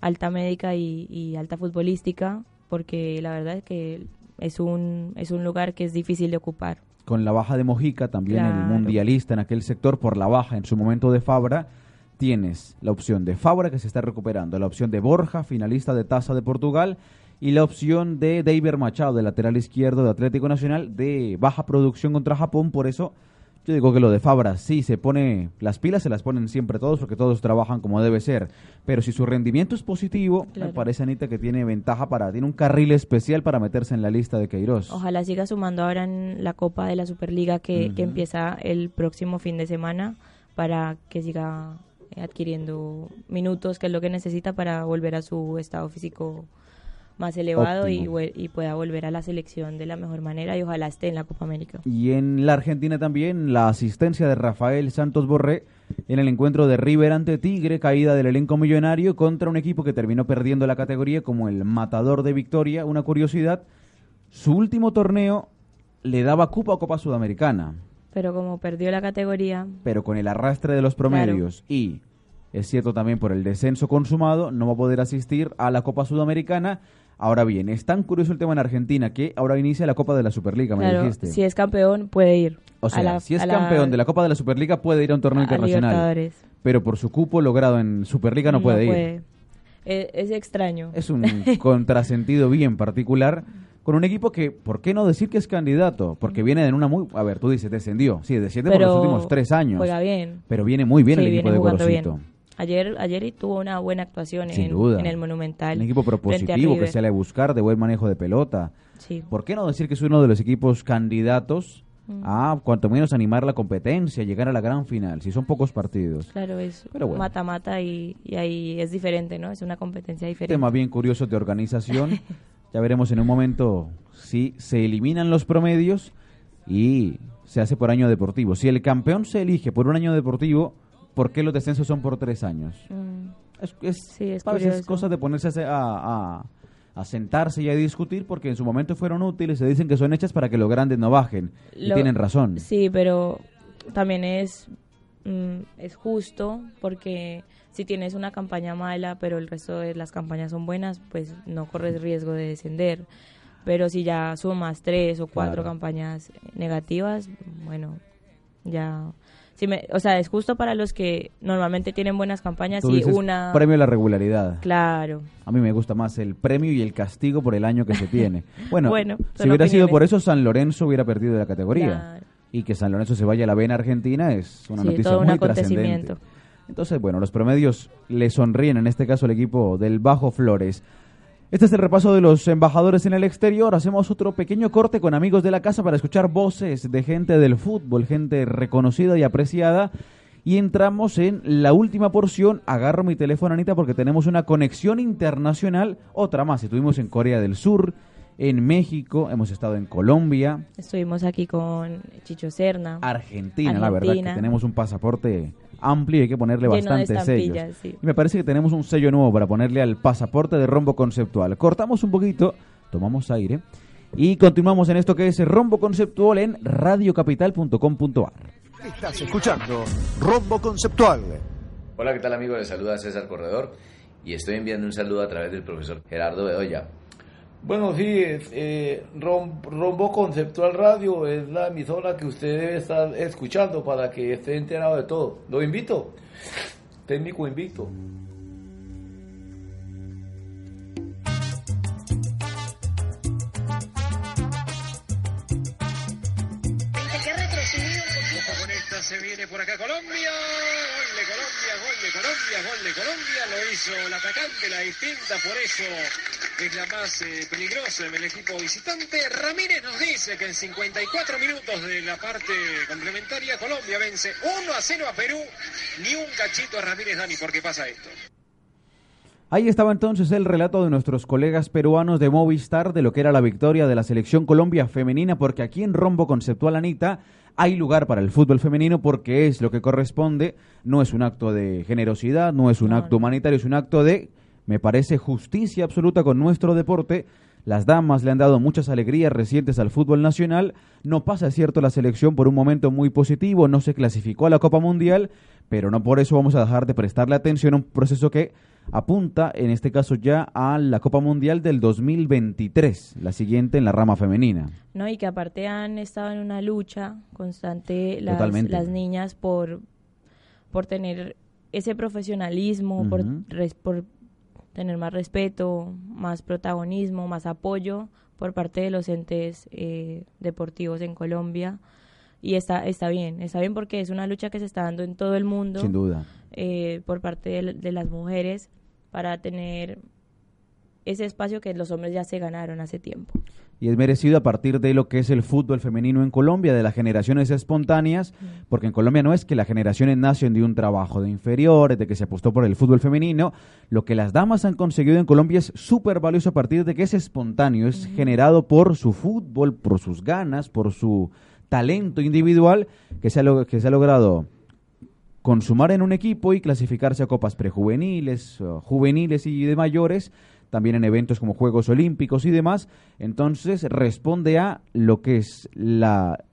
alta médica y alta futbolística porque la verdad es que es un, es un lugar que es difícil de ocupar. Con la baja de Mojica, también el mundialista en aquel sector, por la baja en su momento de Fabra, tienes la opción de Fabra que se está recuperando, la opción de Borja, finalista de Taza de Portugal, y la opción de David Machado, de lateral izquierdo de Atlético Nacional, de baja producción contra Japón, por eso yo digo que lo de Fabra sí se pone, las pilas se las ponen siempre todos porque todos trabajan como debe ser. Pero si su rendimiento es positivo, me parece Anita que tiene ventaja para, tiene un carril especial para meterse en la lista de Queiroz. Ojalá siga sumando ahora en la Copa de la Superliga que, que empieza el próximo fin de semana para que siga adquiriendo minutos, que es lo que necesita para volver a su estado físico más elevado y, y, pueda volver a la selección de la mejor manera y ojalá esté en la Copa América. Y en la Argentina también la asistencia de Rafael Santos Borré en el encuentro de River ante Tigre, caída del elenco millonario contra un equipo que terminó perdiendo la categoría como el matador de Victoria. Una curiosidad, su último torneo le daba cupo a Copa Sudamericana. Pero como perdió la categoría... Pero con el arrastre de los promedios y es cierto también por el descenso consumado, no va a poder asistir a la Copa Sudamericana Ahora bien, es tan curioso el tema en Argentina que ahora inicia la Copa de la Superliga, me dijiste. Si es campeón, puede ir. O sea, si es campeón de la Copa de la Superliga, puede ir a un torneo internacional. Pero por su cupo logrado en Superliga no, puede, ir. E, es, extraño. Es un contrasentido bien particular con un equipo que, ¿por qué no decir que es candidato? Porque viene en una muy... A ver, tú dices, descendió. Sí, descendió por los últimos tres años. Juega bien. Pero viene muy bien el equipo de Gorosito. Ayer, ayer tuvo una buena actuación en, el Monumental. Un equipo propositivo que sale a buscar, de buen manejo de pelota. Sí. ¿Por qué no decir que es uno de los equipos candidatos mm. a, cuanto menos, animar la competencia, llegar a la gran final, si son pocos partidos? Claro, es mata-mata y, ahí es diferente, ¿no? Es una competencia diferente. Tema bien curioso de organización. ya veremos en un momento si se eliminan los promedios y se hace por año deportivo. Si el campeón se elige por un año deportivo por qué los descensos son por tres años. Mm. Es, sí, es, cosa de ponerse a, sentarse y a discutir porque en su momento fueron útiles, se dicen que son hechas para que los grandes no bajen. y tienen razón. Sí, pero también es, mm, es justo porque si tienes una campaña mala, pero el resto de las campañas son buenas, pues no corres riesgo de descender. Pero si ya sumas tres o cuatro campañas negativas, bueno, ya o sea, es justo para los que normalmente tienen buenas campañas y una... Premio a la regularidad. Claro. A mí me gusta más el premio y el castigo por el año que se tiene. Bueno, si hubiera sido por eso, San Lorenzo hubiera perdido la categoría. Y que San Lorenzo se vaya a la vena argentina es una noticia muy trascendente. Entonces, bueno, los promedios le sonríen en este caso al equipo del Bajo Flores. Este es el repaso de los embajadores en el exterior. Hacemos otro pequeño corte con amigos de la casa para escuchar voces de gente del fútbol, gente reconocida y apreciada. Y entramos en la última porción. Agarro mi teléfono, Anita, porque tenemos una conexión internacional. Otra más. Estuvimos en Corea del Sur, en México, hemos estado en Colombia. Estuvimos aquí con Chicho Serna. Argentina, la verdad, que tenemos un pasaporte amplio y hay que ponerle bastantes sellos. Y me parece que tenemos un sello nuevo para ponerle al pasaporte de rombo conceptual. Cortamos un poquito, tomamos aire y continuamos en esto que es rombo conceptual en radiocapital.com.ar. Estás escuchando Rombo Conceptual. Hola, ¿qué tal amigos? Les saluda César Corredor y estoy enviando un saludo a través del profesor Gerardo Bedoya bueno, sí, eh, Rombo Conceptual Radio es la emisora que usted debe estar escuchando para que esté enterado de todo. Lo invito, técnico invito. se viene por acá Colombia. Gol de Colombia, gol de Colombia. Lo hizo el atacante, la distinta, por eso es la más eh, peligrosa en el equipo visitante. Ramírez nos dice que en 54 minutos de la parte complementaria Colombia vence 1 a 0 a Perú. Ni un cachito a Ramírez Dani, ¿por qué pasa esto? Ahí estaba entonces el relato de nuestros colegas peruanos de Movistar de lo que era la victoria de la selección Colombia femenina, porque aquí en Rombo Conceptual Anita hay lugar para el fútbol femenino porque es lo que corresponde, no es un acto de generosidad, no es un acto humanitario, es un acto de, me parece, justicia absoluta con nuestro deporte. Las damas le han dado muchas alegrías recientes al fútbol nacional. No pasa, es cierto, la selección por un momento muy positivo, no se clasificó a la Copa Mundial, pero no por eso vamos a dejar de prestarle atención a un proceso que apunta en este caso ya a la Copa Mundial del 2023, la siguiente en la rama femenina. No, y que aparte han estado en una lucha constante las, las niñas por, por tener ese profesionalismo, por, por tener más respeto, más protagonismo, más apoyo por parte de los entes eh, deportivos en Colombia. Y está, está bien, está bien porque es una lucha que se está dando en todo el mundo. Sin duda. Eh, por parte de, las mujeres para tener ese espacio que los hombres ya se ganaron hace tiempo. Y es merecido a partir de lo que es el fútbol femenino en Colombia, de las generaciones espontáneas, porque en Colombia no es que las generaciones nacen de un trabajo de inferiores, de que se apostó por el fútbol femenino, lo que las damas han conseguido en Colombia es súper valioso a partir de que es espontáneo, es generado por su fútbol, por sus ganas, por su talento individual, que se ha, que se ha logrado consumar en un equipo y clasificarse a copas prejuveniles, juveniles y de mayores, también en eventos como Juegos Olímpicos y demás. Entonces responde a lo que es la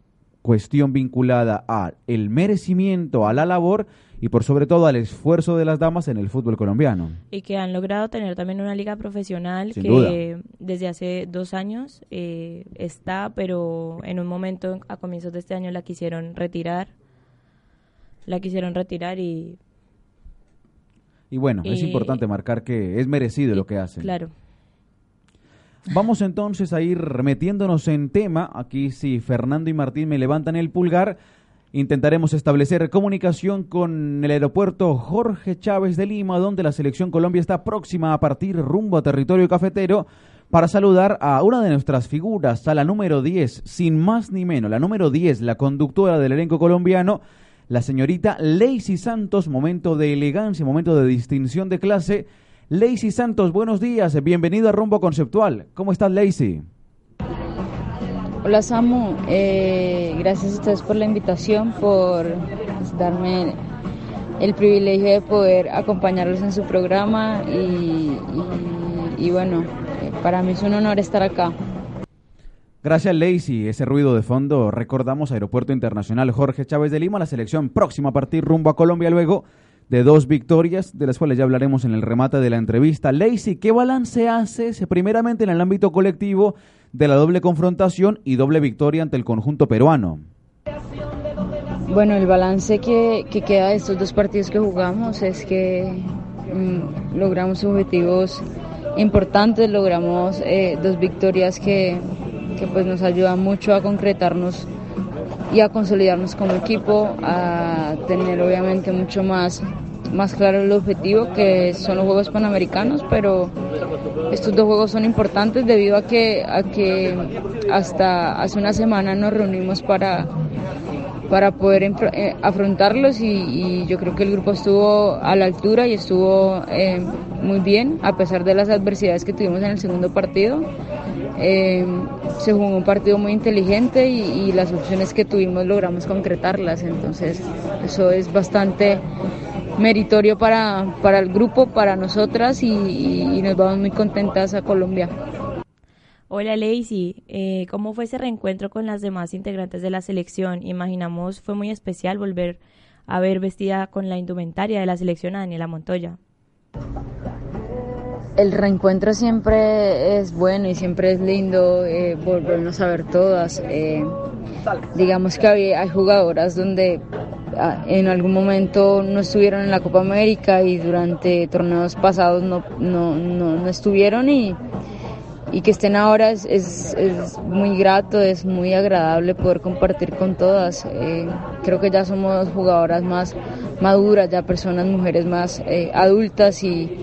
cuestión vinculada a el merecimiento, a la labor y por sobre todo al esfuerzo de las damas en el fútbol colombiano. Y que han logrado tener también una liga profesional que desde hace dos años eh, está, pero en un momento a comienzos de este año la quisieron retirar la quisieron retirar y... Y bueno, es importante marcar que es merecido lo que hacen. Claro. Vamos entonces a ir metiéndonos en tema. Aquí si Fernando y Martín me levantan el pulgar, intentaremos establecer comunicación con el aeropuerto Jorge Chávez de Lima, donde la selección Colombia está próxima a partir rumbo a territorio cafetero para saludar a una de nuestras figuras, a la número 10, sin más ni menos, la número 10, la conductora del elenco colombiano, la señorita Lacey Santos, momento de elegancia, momento de distinción de clase. Lacey Santos, buenos días, bienvenido a Rumbo Conceptual. ¿Cómo estás, Lacey? Hola, Samu. Eh, gracias a ustedes por la invitación, por darme el privilegio de poder acompañarlos en su programa y bueno, eh, para mí es un honor estar acá. Gracias, Lacey. Ese ruido de fondo, recordamos Aeropuerto Internacional Jorge Chávez de Lima, la selección próxima a partir rumbo a Colombia luego de dos victorias, de las cuales ya hablaremos en el remate de la entrevista. Lacey, ¿qué balance haces primeramente en el ámbito colectivo de la doble confrontación y doble victoria ante el conjunto peruano? Bueno, el balance que, queda de estos dos partidos que jugamos es que mm, logramos objetivos importantes, logramos eh, dos victorias que que pues nos ayuda mucho a concretarnos y a consolidarnos como equipo, a tener obviamente mucho más, más claro el objetivo que son los Juegos Panamericanos, pero estos dos juegos son importantes debido a que, a que hasta hace una semana nos reunimos para, para poder eh, afrontarlos y, yo creo que el grupo estuvo a la altura y estuvo eh, muy bien a pesar de las adversidades que tuvimos en el segundo partido. Eh, se jugó un partido muy inteligente y, las opciones que tuvimos logramos concretarlas, entonces eso es bastante meritorio para, para el grupo, para nosotras y, nos vamos muy contentas a Colombia. Hola Lacey, eh, ¿cómo fue ese reencuentro con las demás integrantes de la selección? Imaginamos fue muy especial volver a ver vestida con la indumentaria de la selección a Daniela Montoya el reencuentro siempre es bueno y siempre es lindo eh, volvernos a ver todas. Eh, digamos que hay jugadoras donde ah, en algún momento no estuvieron en la Copa América y durante torneos pasados no, no, no, estuvieron y, y que estén ahora es, es, es, muy grato, es muy agradable poder compartir con todas. Eh, creo que ya somos jugadoras más maduras, ya personas, mujeres más eh, adultas y,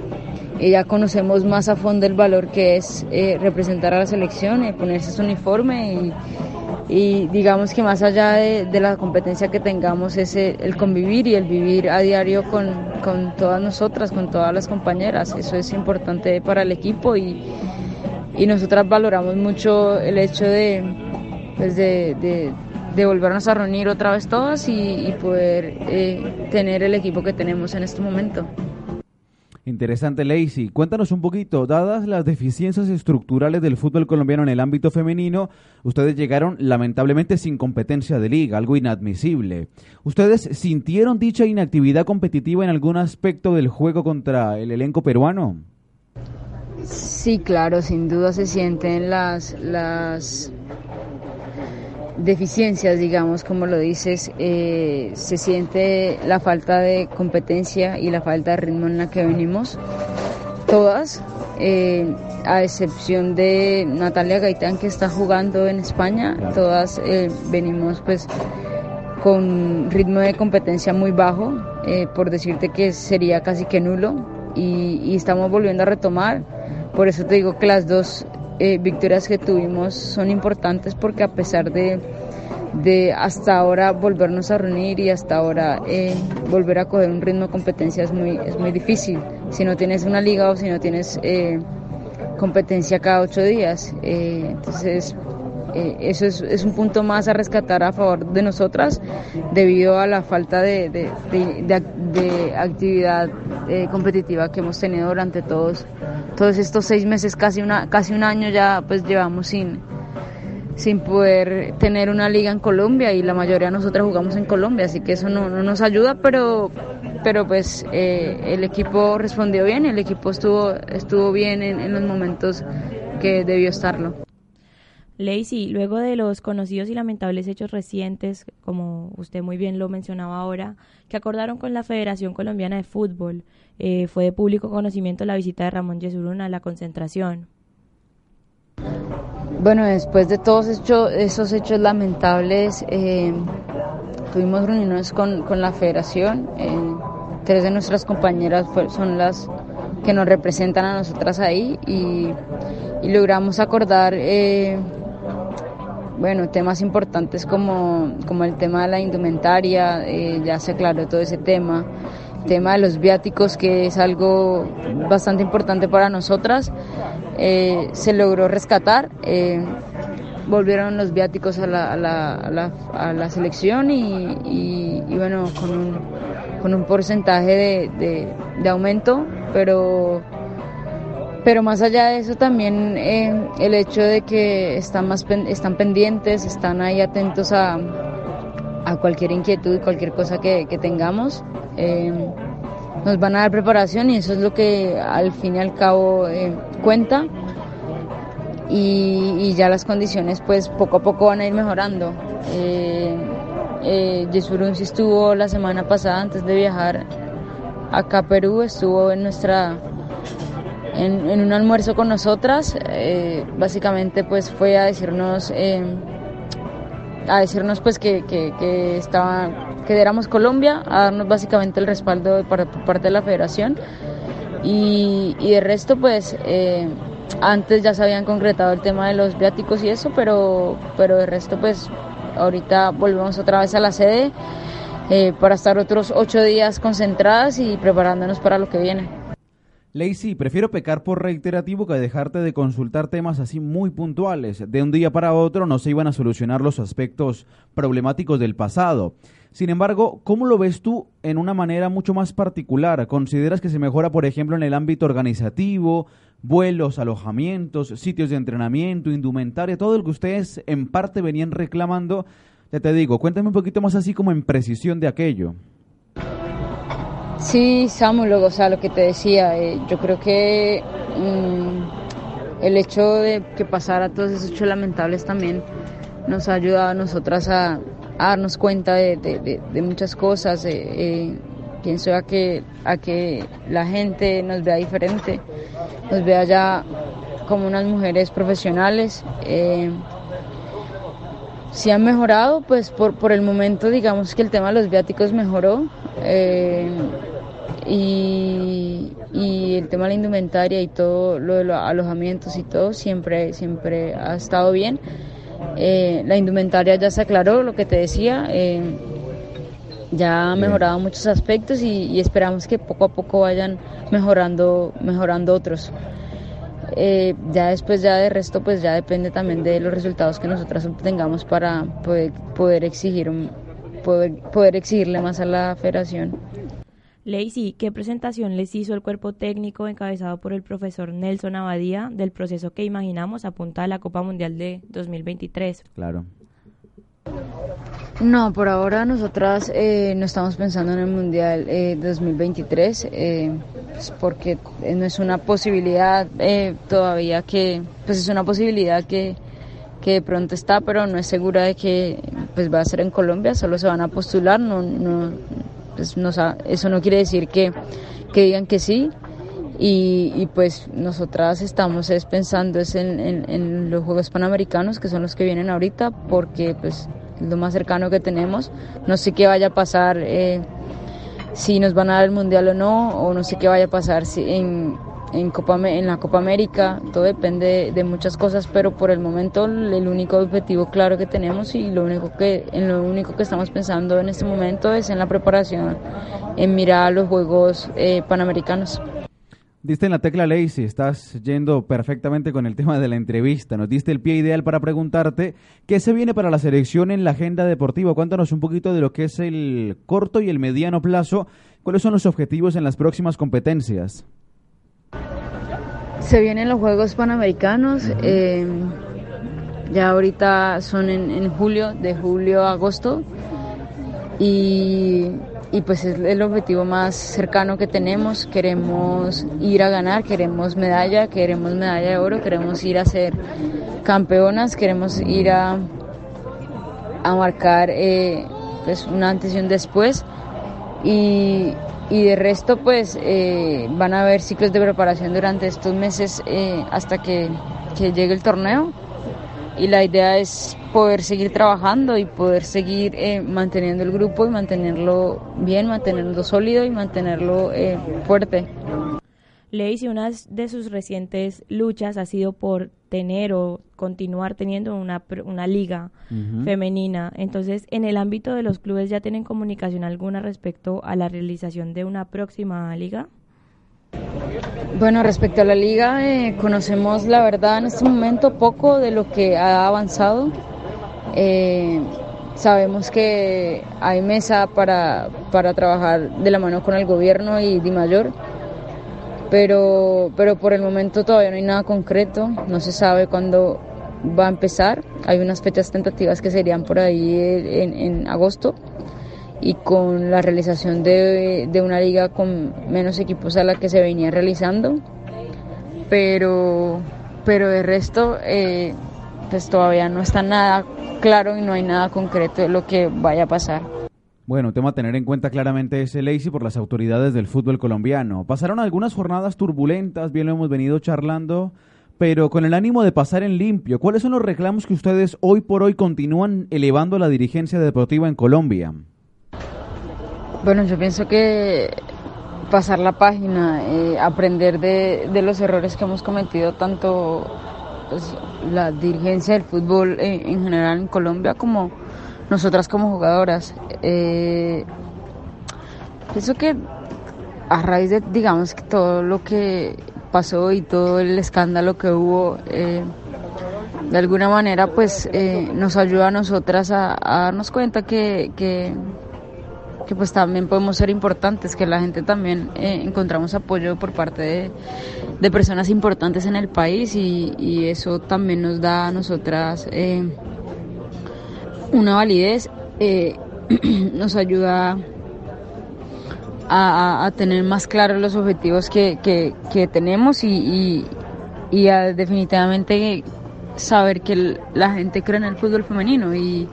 y, ya conocemos más a fondo el valor que es eh, representar a la selección, ponerse su uniforme y, y, digamos que más allá de, la competencia que tengamos es el convivir y el vivir a diario con, con todas nosotras, con todas las compañeras. Eso es importante para el equipo y y nosotras valoramos mucho el hecho de, pues de, de, volvernos a reunir otra vez todas y, poder eh, tener el equipo que tenemos en este momento. Interesante, Lacey. Cuéntanos un poquito, dadas las deficiencias estructurales del fútbol colombiano en el ámbito femenino, ustedes llegaron lamentablemente sin competencia de liga, algo inadmisible. ¿Ustedes sintieron dicha inactividad competitiva en algún aspecto del juego contra el elenco peruano? Sí, claro, sin duda se sienten las, las deficiencias, digamos, como lo dices, eh, se siente la falta de competencia y la falta de ritmo en la que venimos, todas, eh, a excepción de Natalia Gaitán que está jugando en España, todas eh, venimos pues con ritmo de competencia muy bajo, por decirte que sería casi que nulo, y, y estamos volviendo a retomar. Por eso te digo que las dos eh, victorias que tuvimos son importantes porque a pesar de, de hasta ahora volvernos a reunir y hasta ahora eh, volver a coger un ritmo de competencia es muy, es muy difícil. Si no tienes una liga o si no tienes eh, competencia cada ocho días. entonces eh, eso es, es, un punto más a rescatar a favor de nosotras debido a la falta de, de, de, actividad eh, competitiva que hemos tenido durante todos, todos estos seis meses, casi, una, casi un año ya pues llevamos sin, sin poder tener una liga en Colombia y la mayoría de nosotras jugamos en Colombia, así que eso no, no nos ayuda, pero, pero pues eh, el equipo respondió bien, el equipo estuvo, estuvo bien en, en los momentos que debió estarlo. Lacey, luego de los conocidos y lamentables hechos recientes, como usted muy bien lo mencionaba ahora, que acordaron con la Federación Colombiana de Fútbol, eh, fue de público conocimiento la visita de Ramón Yesurún a la concentración. Bueno, después de todos esos hechos lamentables, eh, tuvimos reuniones con, con la Federación. Eh, tres de nuestras compañeras son las que nos representan a nosotras ahí y, y logramos acordar bueno, temas importantes como, como el tema de la indumentaria, eh, ya se aclaró todo ese tema, el tema de los viáticos, que es algo bastante importante para nosotras, eh, se logró rescatar. Eh, volvieron los viáticos a la, a la, a la, selección y, y, bueno, con un, con un porcentaje de, de aumento, pero pero más allá de eso también eh, el hecho de que están, más están pendientes, están ahí atentos a, a cualquier inquietud cualquier cosa que, que tengamos, eh, nos van a dar preparación y eso es lo que al fin y al cabo eh, cuenta. Y, ya las condiciones pues poco a poco van a ir mejorando. Eh, eh, sí estuvo la semana pasada antes de viajar acá a Perú, estuvo en nuestra en, un almuerzo con nosotras. Eh, básicamente pues fue a decirnos, eh, a decirnos pues que, que, estaba, que éramos Colombia, a darnos básicamente el respaldo por, parte de la federación. Y, y de resto pues eh, antes ya se habían concretado el tema de los viáticos y eso, pero, pero de resto pues ahorita volvemos otra vez a la sede para estar otros ocho días concentradas y preparándonos para lo que viene. Lacey, prefiero pecar por reiterativo que dejarte de consultar temas así muy puntuales. De un día para otro no se iban a solucionar los aspectos problemáticos del pasado. Sin embargo, ¿cómo lo ves tú en una manera mucho más particular? ¿Consideras que se mejora, por ejemplo, en el ámbito organizativo, vuelos, alojamientos, sitios de entrenamiento, indumentaria, todo lo que ustedes en parte venían reclamando? Ya te digo, cuéntame un poquito más así como en precisión de aquello. Sí, Samuel, o sea, lo que te decía, eh, yo creo que mm, el hecho de que pasara todos esos hechos lamentables también nos ha ayudado a nosotras a, darnos cuenta de, muchas cosas. Eh, eh, pienso a que, a que la gente nos vea diferente, nos vea ya como unas mujeres profesionales. Si han mejorado, pues por, por el momento digamos que el tema de los viáticos mejoró eh, y, y, el tema de la indumentaria y todo lo de los alojamientos y todo siempre, siempre ha estado bien. Eh, la indumentaria ya se aclaró, lo que te decía, eh, ya ha mejorado muchos aspectos y, y, esperamos que poco a poco vayan mejorando, mejorando otros. Eh, ya después ya de resto pues ya depende también de los resultados que nosotras obtengamos para poder, poder exigir poder, poder exigirle más a la federación. Lacey, ¿qué presentación les hizo el cuerpo técnico encabezado por el profesor Nelson Abadía del proceso que imaginamos apunta a la Copa Mundial de 2023? Claro. No, por ahora nosotras eh, no estamos pensando en el Mundial eh, 2023 eh, pues porque no es una posibilidad eh, todavía que, pues es una posibilidad que, que de pronto está, pero no es segura de que pues va a ser en Colombia, solo se van a postular, no, no, pues eso no quiere decir que, que digan que sí. Y, y, pues nosotras estamos es pensando es en, en, en, los Juegos Panamericanos, que son los que vienen ahorita, porque pues lo más cercano que tenemos. No sé qué vaya a pasar, eh, si nos van a dar el Mundial o no, o no sé qué vaya a pasar si en, en, Copa, en la Copa América, todo depende de muchas cosas, pero por el momento el único objetivo claro que tenemos y lo único que, en lo único que estamos pensando en este momento es en la preparación, en mirar a los Juegos eh, Panamericanos. Diste en la tecla Lacey, estás yendo perfectamente con el tema de la entrevista. Nos diste el pie ideal para preguntarte qué se viene para la selección en la agenda deportiva. Cuéntanos un poquito de lo que es el corto y el mediano plazo. ¿Cuáles son los objetivos en las próximas competencias? Se vienen los Juegos Panamericanos. Uh -huh. eh, ya ahorita son en, en julio, de julio a agosto. Y y pues es el objetivo más cercano que tenemos. Queremos ir a ganar, queremos medalla, queremos medalla de oro, queremos ir a ser campeonas, queremos ir a, a marcar eh, pues un antes y un después. Y, y de resto pues eh, van a haber ciclos de preparación durante estos meses eh, hasta que, que llegue el torneo y la idea es poder seguir trabajando y poder seguir eh, manteniendo el grupo y mantenerlo bien, mantenerlo sólido y mantenerlo eh, fuerte. Lacey, una de sus recientes luchas ha sido por tener o continuar teniendo una, una liga uh -huh. femenina. Entonces, en el ámbito de los clubes, ¿ya tienen comunicación alguna respecto a la realización de una próxima liga? Bueno, respecto a la liga, eh, conocemos la verdad en este momento poco de lo que ha avanzado. Eh, sabemos que hay mesa para, para trabajar de la mano con el gobierno y Di Mayor, pero, pero por el momento todavía no hay nada concreto, no se sabe cuándo va a empezar. Hay unas fechas tentativas que serían por ahí en, en agosto y con la realización de, de, una liga con menos equipos a la que se venía realizando. Pero, pero de resto, eh, pues todavía no está nada claro y no hay nada concreto de lo que vaya a pasar. Bueno, tema a tener en cuenta claramente ese Lacey por las autoridades del fútbol colombiano. Pasaron algunas jornadas turbulentas, bien lo hemos venido charlando, pero con el ánimo de pasar en limpio. ¿Cuáles son los reclamos que ustedes hoy por hoy continúan elevando a la dirigencia deportiva en Colombia? Bueno, yo pienso que pasar la página, eh, aprender de, de, los errores que hemos cometido tanto pues, la dirigencia del fútbol en, en, general en Colombia como nosotras como jugadoras. Eh, pienso que a raíz de, digamos, que todo lo que pasó y todo el escándalo que hubo, eh, de alguna manera, pues eh, nos ayuda a nosotras a, a darnos cuenta que, que que pues también podemos ser importantes, que la gente también eh, encontramos apoyo por parte de, personas importantes en el país y, eso también nos da a nosotras eh, una validez, eh, nos ayuda a, tener más claros los objetivos que, que, que tenemos y, y, y a definitivamente saber que la gente cree en el fútbol femenino y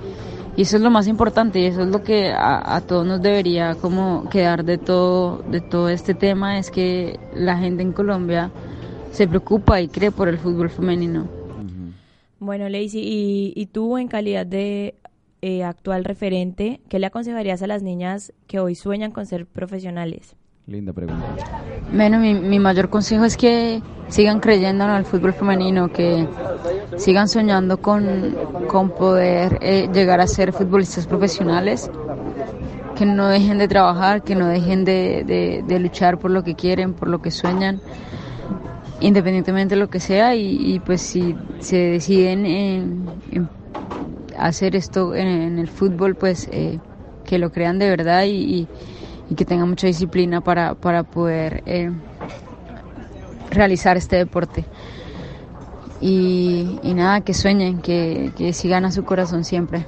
y eso es lo más importante y eso es lo que a, a, todos nos debería como quedar de todo de todo este tema es que la gente en Colombia se preocupa y cree por el fútbol femenino. Bueno, Lacey, y, y tú en calidad de eh, actual referente, ¿qué le aconsejarías a las niñas que hoy sueñan con ser profesionales? Linda pregunta. Bueno, mi, mi mayor consejo es que sigan creyendo en el fútbol femenino, que sigan soñando con, con poder eh, llegar a ser futbolistas profesionales, que no dejen de trabajar, que no dejen de, de, luchar por lo que quieren, por lo que sueñan, independientemente de lo que sea, y, pues si se deciden en, hacer esto en, el fútbol, pues eh, que lo crean de verdad y y que tenga mucha disciplina para, para poder eh, realizar este deporte. Y, nada, que sueñen, que, que sigan a su corazón siempre.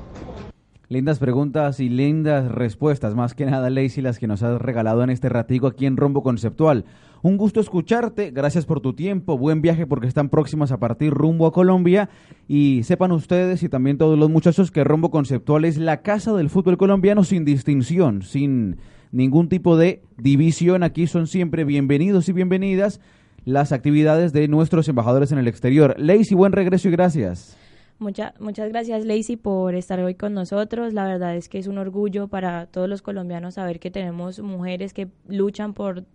Lindas preguntas y lindas respuestas, más que nada, Lacey, las que nos has regalado en este ratico aquí en Rombo Conceptual. Un gusto escucharte, gracias por tu tiempo, buen viaje porque están próximas a partir rumbo a Colombia y sepan ustedes y también todos los muchachos que Rombo Conceptual es la casa del fútbol colombiano sin distinción, sin ningún tipo de división. Aquí son siempre bienvenidos y bienvenidas las actividades de nuestros embajadores en el exterior. Lacey, buen regreso y gracias. muchas gracias, Lacey, por estar hoy con nosotros. La verdad es que es un orgullo para todos los colombianos saber que tenemos mujeres que luchan por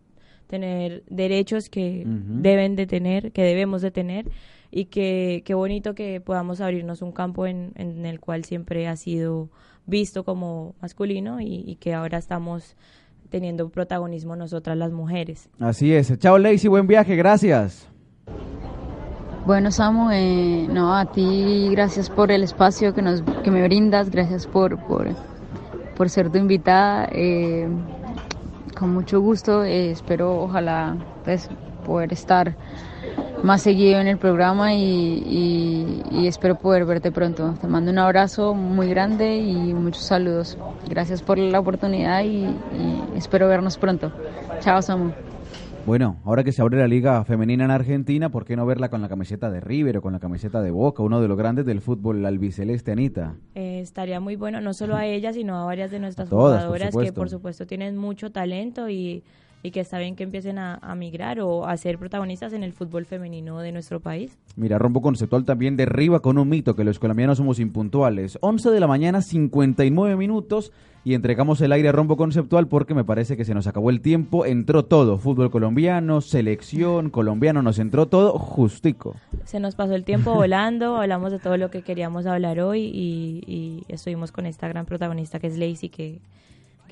tener derechos que deben de tener, que debemos de tener y que qué bonito que podamos abrirnos un campo en, en el cual siempre ha sido visto como masculino y, que ahora estamos teniendo protagonismo nosotras las mujeres. Así es. Chao Lacey, buen viaje, gracias. Bueno, Samu, eh, no, a ti gracias por el espacio que, nos, que me brindas, gracias por, por, por ser tu invitada. Eh, con mucho gusto, eh, espero ojalá pues, poder estar más seguido en el programa y, espero poder verte pronto. Te mando un abrazo muy grande y muchos saludos. Gracias por la oportunidad y, espero vernos pronto. Chao, Samu. Bueno, ahora que se abre la liga femenina en Argentina, ¿por qué no verla con la camiseta de River o con la camiseta de Boca, uno de los grandes del fútbol albiceleste, Anita? Eh, estaría muy bueno, no solo a ella, sino a varias de nuestras jugadoras que por supuesto tienen mucho talento y y que está bien que empiecen a, migrar o a ser protagonistas en el fútbol femenino de nuestro país. Mira, Rombo Conceptual también derriba con un mito que los colombianos somos impuntuales. 11 de la mañana, 59 minutos y entregamos el aire a Rombo Conceptual porque me parece que se nos acabó el tiempo. Entró todo, fútbol colombiano, selección, colombiano, nos entró todo justico. Se nos pasó el tiempo volando, hablamos de todo lo que queríamos hablar hoy y, y estuvimos con esta gran protagonista que es Lacey que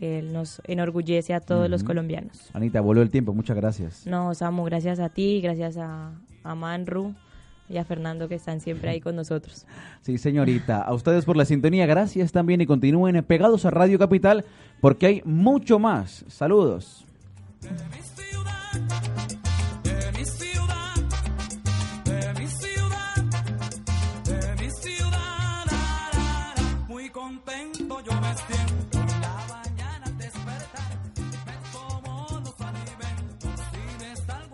que nos enorgullece a todos los colombianos. Anita, voló el tiempo, muchas gracias. No, Samu, gracias a ti, gracias a, a Manru y a Fernando que están siempre ahí con nosotros. Sí, señorita. A ustedes por la sintonía, gracias también y continúen pegados a Radio Capital porque hay mucho más. Saludos.